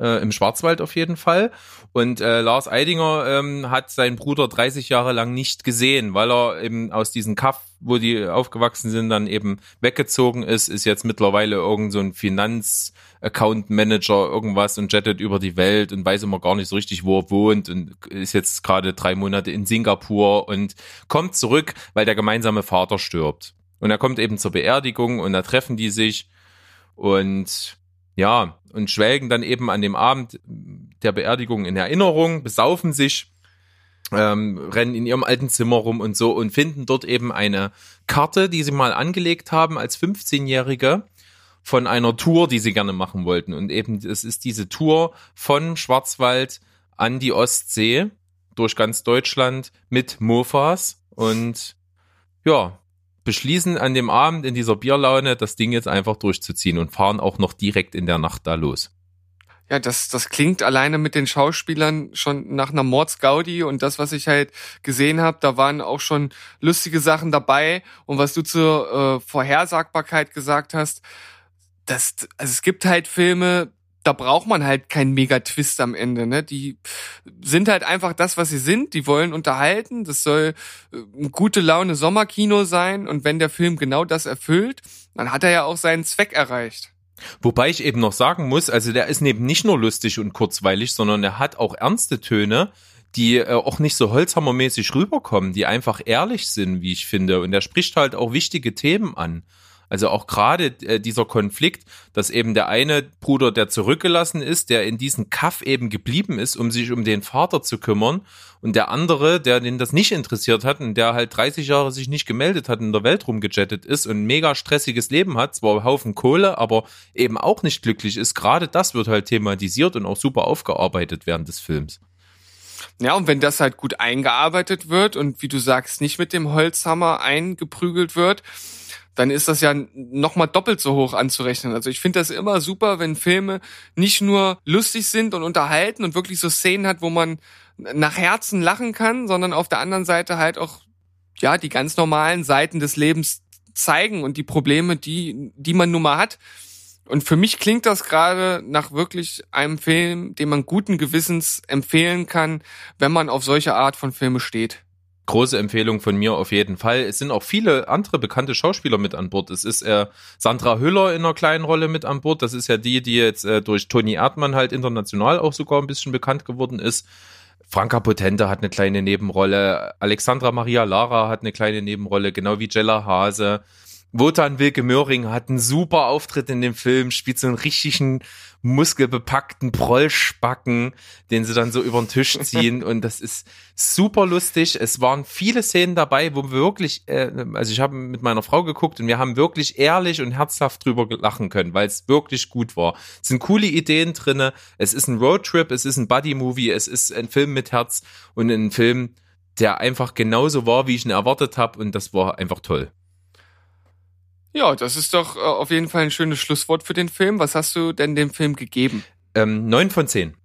B: äh, im Schwarzwald auf jeden Fall. Und äh, Lars Eidinger ähm, hat seinen Bruder 30 Jahre lang nicht gesehen, weil er eben aus diesem Kaff, wo die aufgewachsen sind, dann eben weggezogen ist, ist jetzt mittlerweile irgend so ein Finanz-Account-Manager irgendwas und jettet über die Welt und weiß immer gar nicht so richtig, wo er wohnt und ist jetzt gerade drei Monate in Singapur und kommt zurück, weil der gemeinsame Vater stirbt. Und er kommt eben zur Beerdigung und da treffen die sich und ja, und schwelgen dann eben an dem Abend der Beerdigung in Erinnerung, besaufen sich, ähm, rennen in ihrem alten Zimmer rum und so und finden dort eben eine Karte, die sie mal angelegt haben als 15-Jährige von einer Tour, die sie gerne machen wollten. Und eben, es ist diese Tour von Schwarzwald an die Ostsee durch ganz Deutschland mit Mofas und ja, beschließen an dem Abend in dieser Bierlaune das Ding jetzt einfach durchzuziehen und fahren auch noch direkt in der Nacht da los.
A: Ja, das, das klingt alleine mit den Schauspielern schon nach einer Mordsgaudi und das, was ich halt gesehen habe, da waren auch schon lustige Sachen dabei und was du zur äh, Vorhersagbarkeit gesagt hast, das, also es gibt halt Filme, da braucht man halt keinen Mega-Twist am Ende, ne? Die sind halt einfach das, was sie sind. Die wollen unterhalten. Das soll äh, ein gute Laune Sommerkino sein. Und wenn der Film genau das erfüllt, dann hat er ja auch seinen Zweck erreicht.
B: Wobei ich eben noch sagen muss, also der ist neben nicht nur lustig und kurzweilig, sondern er hat auch ernste Töne, die äh, auch nicht so holzhammermäßig rüberkommen, die einfach ehrlich sind, wie ich finde. Und er spricht halt auch wichtige Themen an. Also auch gerade äh, dieser Konflikt, dass eben der eine Bruder, der zurückgelassen ist, der in diesem Kaff eben geblieben ist, um sich um den Vater zu kümmern, und der andere, der den das nicht interessiert hat und der halt 30 Jahre sich nicht gemeldet hat, in der Welt rumgejettet ist und ein mega stressiges Leben hat, zwar einen Haufen Kohle, aber eben auch nicht glücklich ist. Gerade das wird halt thematisiert und auch super aufgearbeitet während des Films.
A: Ja, und wenn das halt gut eingearbeitet wird und wie du sagst, nicht mit dem Holzhammer eingeprügelt wird, dann ist das ja nochmal doppelt so hoch anzurechnen. Also ich finde das immer super, wenn Filme nicht nur lustig sind und unterhalten und wirklich so Szenen hat, wo man nach Herzen lachen kann, sondern auf der anderen Seite halt auch, ja, die ganz normalen Seiten des Lebens zeigen und die Probleme, die, die man nun mal hat. Und für mich klingt das gerade nach wirklich einem Film, den man guten Gewissens empfehlen kann, wenn man auf solche Art von Filme steht.
B: Große Empfehlung von mir auf jeden Fall. Es sind auch viele andere bekannte Schauspieler mit an Bord. Es ist äh, Sandra Hüller in einer kleinen Rolle mit an Bord. Das ist ja die, die jetzt äh, durch Toni Erdmann halt international auch sogar ein bisschen bekannt geworden ist. Franka Potente hat eine kleine Nebenrolle. Alexandra Maria Lara hat eine kleine Nebenrolle, genau wie Jella Hase. Wotan Wilke Möhring hat einen super Auftritt in dem Film, spielt so einen richtigen muskelbepackten Prollspacken, den sie dann so über den Tisch ziehen und das ist super lustig. Es waren viele Szenen dabei, wo wir wirklich, äh, also ich habe mit meiner Frau geguckt und wir haben wirklich ehrlich und herzhaft drüber lachen können, weil es wirklich gut war. Es sind coole Ideen drinne. Es ist ein Roadtrip, es ist ein Buddy-Movie, es ist ein Film mit Herz und ein Film, der einfach genauso war, wie ich ihn erwartet habe und das war einfach toll.
A: Ja, das ist doch äh, auf jeden Fall ein schönes Schlusswort für den Film. Was hast du denn dem Film gegeben?
B: Ähm, neun von zehn.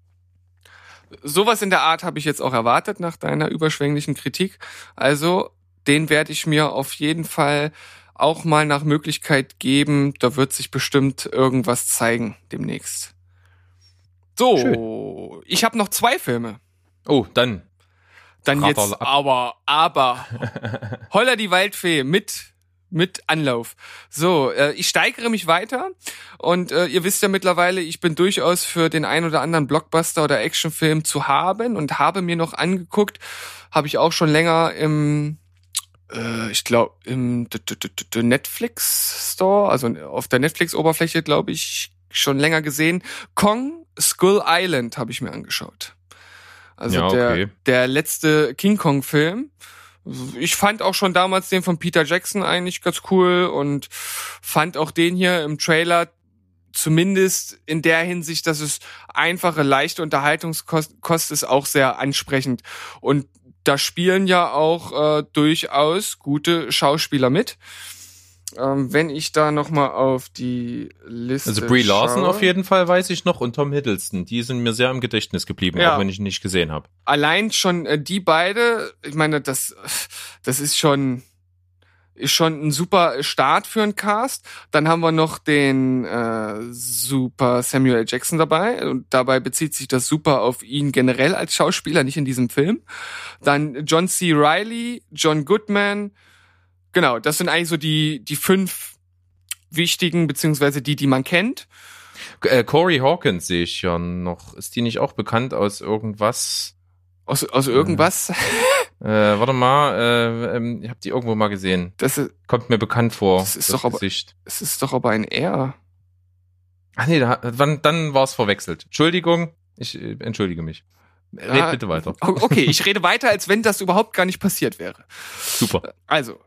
A: Sowas in der Art habe ich jetzt auch erwartet nach deiner überschwänglichen Kritik. Also, den werde ich mir auf jeden Fall auch mal nach Möglichkeit geben. Da wird sich bestimmt irgendwas zeigen demnächst. So,
B: Schön.
A: ich habe noch zwei Filme.
B: Oh, dann.
A: Dann
B: Ratter
A: jetzt
B: ab.
A: aber, aber Holler die Waldfee mit mit Anlauf. So, äh, ich steigere mich weiter und äh, ihr wisst ja mittlerweile, ich bin durchaus für den ein oder anderen Blockbuster oder Actionfilm zu haben und habe mir noch angeguckt, habe ich auch schon länger im äh, ich glaube im Netflix Store, also auf der Netflix Oberfläche glaube ich schon länger gesehen. Kong Skull Island habe ich mir angeschaut. Also
B: Ja,
A: der
B: okay.
A: der letzte King Kong Film. Ich fand auch schon damals den von Peter Jackson eigentlich ganz cool und fand auch den hier im Trailer zumindest in der Hinsicht, dass es einfache, leichte Unterhaltungskost Kost ist, auch sehr ansprechend. Und da spielen ja auch äh, durchaus gute Schauspieler mit. Ähm, wenn ich da nochmal auf die Liste
B: Also Brie Larson
A: schaue.
B: auf jeden Fall weiß ich noch und Tom Hiddleston. Die sind mir sehr im Gedächtnis geblieben,
A: Ja.
B: auch wenn ich ihn nicht gesehen habe.
A: allein schon äh, die beide, ich meine, das, das ist schon, ist schon ein super Start für einen Cast. Dann haben wir noch den äh, super Samuel L. Jackson dabei und dabei bezieht sich das super auf ihn generell als Schauspieler, nicht in diesem Film. Dann John C. Riley, John Goodman. Genau, das sind eigentlich so die die fünf wichtigen beziehungsweise die, die man kennt.
B: Äh, Corey Hawkins sehe ich ja noch. Ist die nicht auch bekannt aus irgendwas?
A: Aus, aus irgendwas.
B: Äh, warte mal, äh, ähm, ich habe die irgendwo mal gesehen.
A: Das ist,
B: Kommt mir bekannt vor.
A: Das ist doch aber-
B: Gesicht.
A: es ist doch aber ein R.
B: Ach nee, da, dann war es verwechselt. Entschuldigung, ich äh, entschuldige mich. Red
A: Ja,
B: bitte weiter.
A: Okay, ich rede weiter, als wenn das überhaupt gar nicht passiert wäre.
B: Super.
A: Also,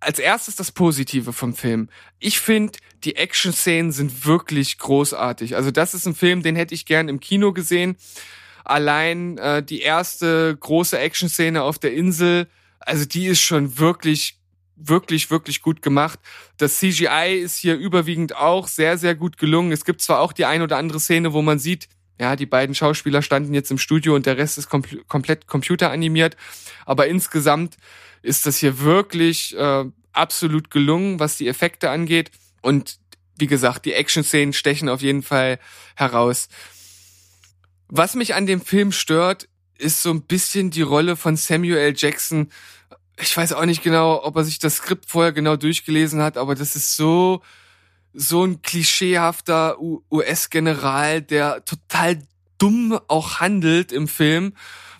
A: als erstes das Positive vom Film. Ich finde, die Action-Szenen sind wirklich großartig. Also, das ist ein Film, den hätte ich gern im Kino gesehen. Allein äh, die erste große Action-Szene auf der Insel, also die ist schon wirklich, wirklich, wirklich gut gemacht. Das CGI ist hier überwiegend auch sehr, sehr gut gelungen. Es gibt zwar auch die ein oder andere Szene, wo man sieht, ja, die beiden Schauspieler standen jetzt im Studio und der Rest ist kompl komplett computeranimiert. Aber insgesamt ist das hier wirklich äh, absolut gelungen, was die Effekte angeht. Und wie gesagt, die Action-Szenen stechen auf jeden Fall heraus. Was mich an dem Film stört, ist so ein bisschen die Rolle von Samuel. Jackson. Ich weiß auch nicht genau, ob er sich das Skript vorher genau durchgelesen hat, aber das ist so, so ein klischeehafter US-General, der total dumm auch handelt im Film,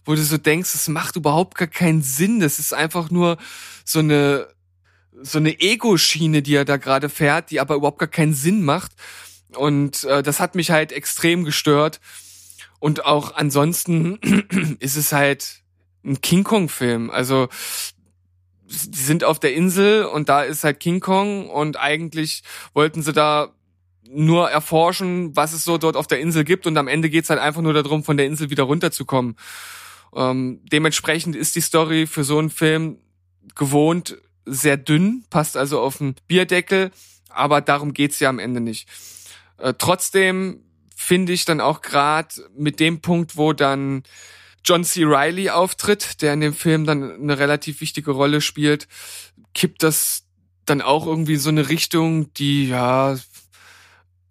A: wo du so denkst, es macht überhaupt gar keinen Sinn. Das ist einfach nur so eine, so eine Ego-Schiene, die er da gerade fährt, die aber überhaupt gar keinen Sinn macht. Und äh, das hat mich halt extrem gestört. Und auch ansonsten ist es halt ein King Kong-Film. Also die sind auf der Insel und da ist halt King Kong und eigentlich wollten sie da nur erforschen, was es so dort auf der Insel gibt und am Ende geht's halt einfach nur darum, von der Insel wieder runterzukommen. Ähm, dementsprechend ist die Story für so einen Film gewohnt sehr dünn, passt also auf den Bierdeckel, aber darum geht's ja am Ende nicht. Äh, trotzdem finde ich dann auch gerade mit dem Punkt, wo dann John C. Riley auftritt, der in dem Film dann eine relativ wichtige Rolle spielt, kippt das dann auch irgendwie so eine Richtung, die ja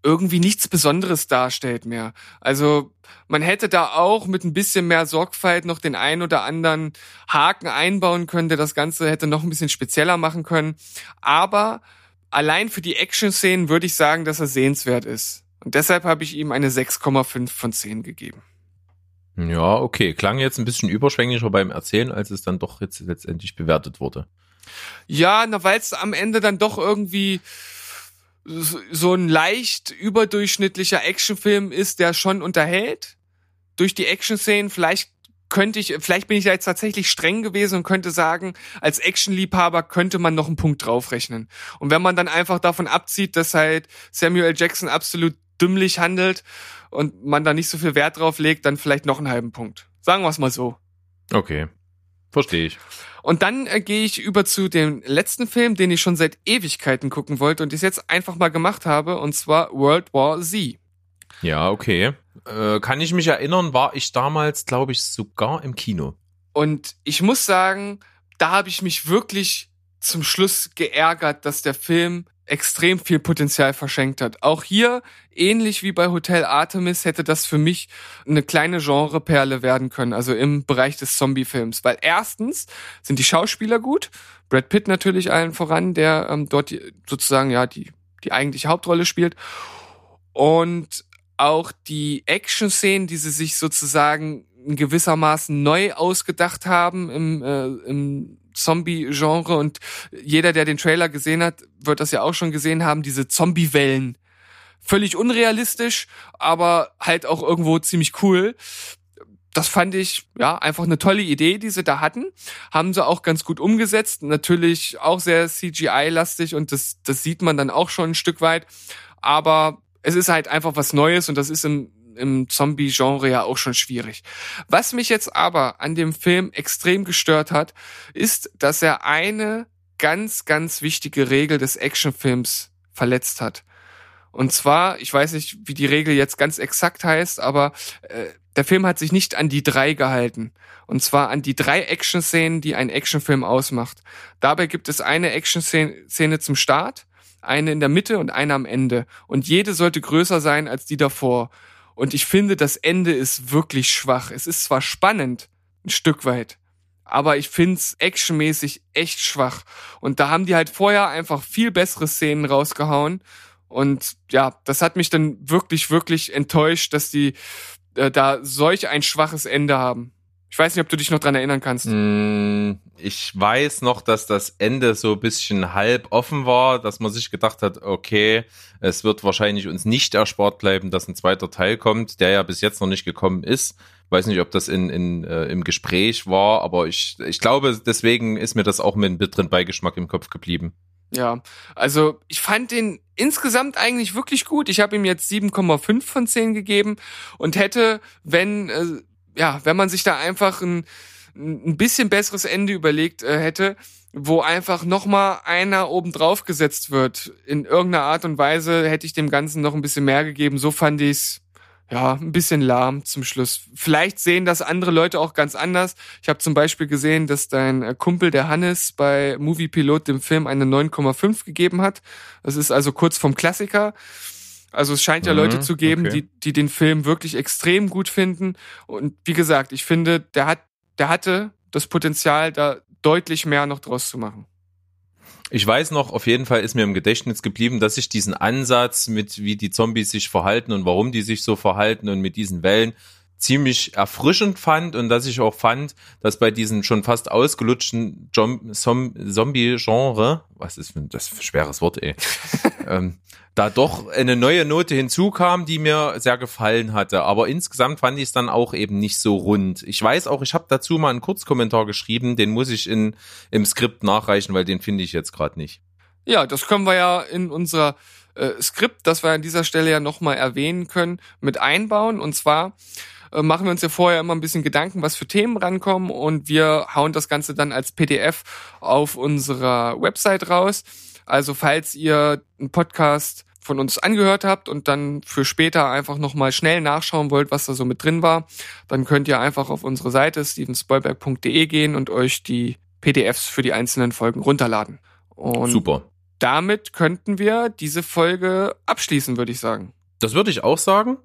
A: irgendwie nichts Besonderes darstellt mehr. Also man hätte da auch mit ein bisschen mehr Sorgfalt noch den ein oder anderen Haken einbauen können, der das Ganze hätte noch ein bisschen spezieller machen können. Aber allein für die Action-Szenen würde ich sagen, dass er sehenswert ist. Und deshalb habe ich ihm eine 6,5 von 10 gegeben.
B: Ja, okay. Klang jetzt ein bisschen überschwänglicher beim Erzählen, als es dann doch jetzt letztendlich bewertet wurde.
A: Ja, na, weil es am Ende dann doch irgendwie so ein leicht überdurchschnittlicher Actionfilm ist, der schon unterhält durch die Action-Szenen. Vielleicht könnte ich, vielleicht bin ich da jetzt tatsächlich streng gewesen und könnte sagen, als Actionliebhaber könnte man noch einen Punkt draufrechnen. Und wenn man dann einfach davon abzieht, dass halt Samuel. Jackson absolut dümmlich handelt und man da nicht so viel Wert drauf legt, dann vielleicht noch einen halben Punkt. Sagen wir es mal so.
B: Okay. Verstehe ich.
A: Und dann äh, gehe ich über zu dem letzten Film, den ich schon seit Ewigkeiten gucken wollte und das jetzt einfach mal gemacht habe, und zwar World War Z.
B: Ja, okay. Äh, kann ich mich erinnern, war ich damals, glaube ich, sogar im Kino.
A: Und ich muss sagen, da habe ich mich wirklich zum Schluss geärgert, dass der Film extrem viel Potenzial verschenkt hat. Auch hier, ähnlich wie bei Hotel Artemis, hätte das für mich eine kleine Genreperle werden können, also im Bereich des Zombie-Films. Weil erstens sind die Schauspieler gut, Brad Pitt natürlich allen voran, der ähm, dort die, sozusagen ja die, die eigentliche Hauptrolle spielt. Und auch die Action-Szenen, die sie sich sozusagen gewissermaßen neu ausgedacht haben im, äh, im Zombie-Genre und jeder, der den Trailer gesehen hat, wird das ja auch schon gesehen haben, diese Zombie-Wellen. Völlig unrealistisch, aber halt auch irgendwo ziemlich cool. Das fand ich, ja, einfach eine tolle Idee, die sie da hatten. Haben sie auch ganz gut umgesetzt. Natürlich auch sehr CGI-lastig und das, das sieht man dann auch schon ein Stück weit. Aber es ist halt einfach was Neues und das ist im, im Zombie-Genre ja auch schon schwierig. Was mich jetzt aber an dem Film extrem gestört hat, ist, dass er eine ganz, ganz wichtige Regel des Actionfilms verletzt hat. Und zwar, ich weiß nicht, wie die Regel jetzt ganz exakt heißt, aber äh, der Film hat sich nicht an die drei gehalten. Und zwar an die drei Action-Szenen, die ein Actionfilm ausmacht. Dabei gibt es eine Action-Szene zum Start, eine in der Mitte und eine am Ende. Und jede sollte größer sein als die davor. Und ich finde, das Ende ist wirklich schwach. Es ist zwar spannend, ein Stück weit, aber ich find's actionmäßig echt schwach. Und da haben die halt vorher einfach viel bessere Szenen rausgehauen. Und ja, das hat mich dann wirklich, wirklich enttäuscht, dass die äh, da solch ein schwaches Ende haben. Ich weiß nicht, ob du dich noch dran erinnern kannst.
B: Mm, Ich weiß noch, dass das Ende so ein bisschen halb offen war, dass man sich gedacht hat, okay, es wird wahrscheinlich uns nicht erspart bleiben, dass ein zweiter Teil kommt, der ja bis jetzt noch nicht gekommen ist. Weiß nicht, ob das in, in, äh, im Gespräch war, aber ich, ich glaube, deswegen ist mir das auch mit einem bitteren Beigeschmack im Kopf geblieben.
A: Ja, also ich fand den insgesamt eigentlich wirklich gut. Ich habe ihm jetzt 7,5 von 10 gegeben und hätte, wenn äh, ja, wenn man sich da einfach ein, ein bisschen besseres Ende überlegt äh, hätte, wo einfach noch mal einer oben drauf gesetzt wird in irgendeiner Art und Weise, hätte ich dem Ganzen noch ein bisschen mehr gegeben. So fand ich's ja, ein bisschen lahm zum Schluss. Vielleicht sehen das andere Leute auch ganz anders. Ich habe zum Beispiel gesehen, dass dein äh, Kumpel, der Hannes, bei Movie Pilot dem Film eine 9,5 gegeben hat. Das ist also kurz vom Klassiker. Also es scheint ja
B: Mhm,
A: Leute zu geben,
B: okay.
A: die, die den Film wirklich extrem gut finden. Und wie gesagt, ich finde, der hat, der hatte das Potenzial, da deutlich mehr noch draus zu machen.
B: Ich weiß noch, auf jeden Fall ist mir im Gedächtnis geblieben, dass ich diesen Ansatz mit, wie die Zombies sich verhalten und warum die sich so verhalten und mit diesen Wellen ziemlich erfrischend fand und dass ich auch fand, dass bei diesem schon fast ausgelutschten Zombie-Genre, was ist ein- das für ein schweres Wort, ey, ähm, da doch eine neue Note hinzukam, die mir sehr gefallen hatte. Aber insgesamt fand ich es dann auch eben nicht so rund. Ich weiß auch, ich habe dazu mal einen Kurzkommentar geschrieben, den muss ich in, im Skript nachreichen, weil den finde ich jetzt gerade nicht.
A: Ja, das können wir ja in unser äh, Skript, das wir an dieser Stelle ja nochmal erwähnen können, mit einbauen. Und zwar machen wir uns ja vorher immer ein bisschen Gedanken, was für Themen rankommen und wir hauen das Ganze dann als PDF auf unserer Website raus. Also falls ihr einen Podcast von uns angehört habt und dann für später einfach nochmal schnell nachschauen wollt, was da so mit drin war, dann könnt ihr einfach auf unsere Seite stevenspoilberg.de gehen und euch die PDFs für die einzelnen Folgen runterladen. Und
B: Super.
A: damit könnten wir diese Folge abschließen, würde ich sagen.
B: Das würde ich auch sagen.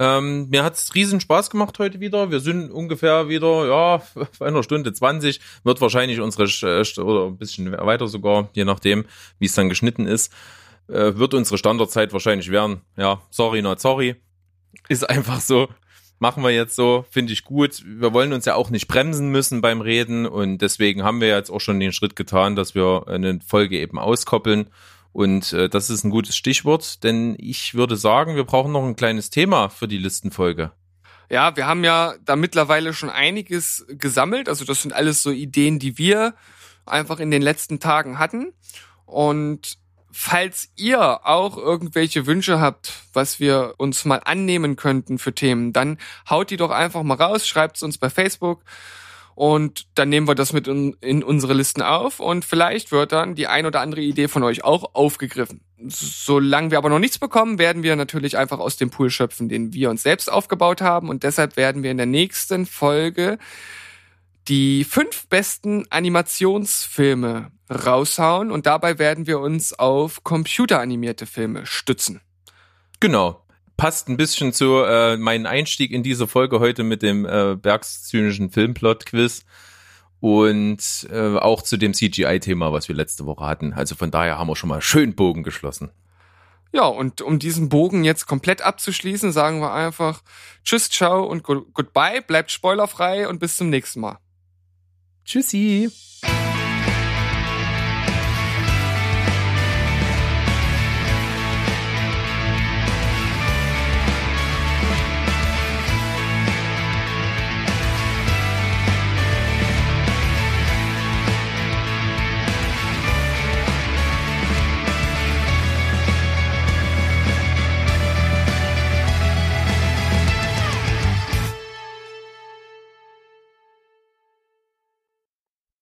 B: Ähm, mir hat's riesen Spaß gemacht heute wieder. Wir sind ungefähr wieder, ja, bei einer Stunde 20. Wird wahrscheinlich unsere, Sch- oder ein bisschen weiter sogar, je nachdem, wie es dann geschnitten ist, äh, wird unsere Standardzeit wahrscheinlich werden. Ja, sorry, not sorry. Ist einfach so. Machen wir jetzt so, finde ich gut. Wir wollen uns ja auch nicht bremsen müssen beim Reden und deswegen haben wir jetzt auch schon den Schritt getan, dass wir eine Folge eben auskoppeln. Und äh, das ist ein gutes Stichwort, denn ich würde sagen, wir brauchen noch ein kleines Thema für die Listenfolge.
A: Ja, wir haben ja da mittlerweile schon einiges gesammelt. Also das sind alles so Ideen, die wir einfach in den letzten Tagen hatten. Und falls ihr auch irgendwelche Wünsche habt, was wir uns mal annehmen könnten für Themen, dann haut die doch einfach mal raus, schreibt es uns bei Facebook und dann nehmen wir das mit in, in unsere Listen auf und vielleicht wird dann die ein oder andere Idee von euch auch aufgegriffen. Solange wir aber noch nichts bekommen, werden wir natürlich einfach aus dem Pool schöpfen, den wir uns selbst aufgebaut haben und deshalb werden wir in der nächsten Folge die fünf besten Animationsfilme raushauen und dabei werden wir uns auf computeranimierte Filme stützen.
B: Genau. Passt ein bisschen zu äh, meinem Einstieg in diese Folge heute mit dem äh, bergszynischen Filmplot-Quiz und äh, auch zu dem CGI-Thema, was wir letzte Woche hatten. Also von daher haben wir schon mal schön Bogen geschlossen.
A: Ja, und um diesen Bogen jetzt komplett abzuschließen, sagen wir einfach Tschüss, ciao und go goodbye, bleibt spoilerfrei und bis zum nächsten Mal.
B: Tschüssi.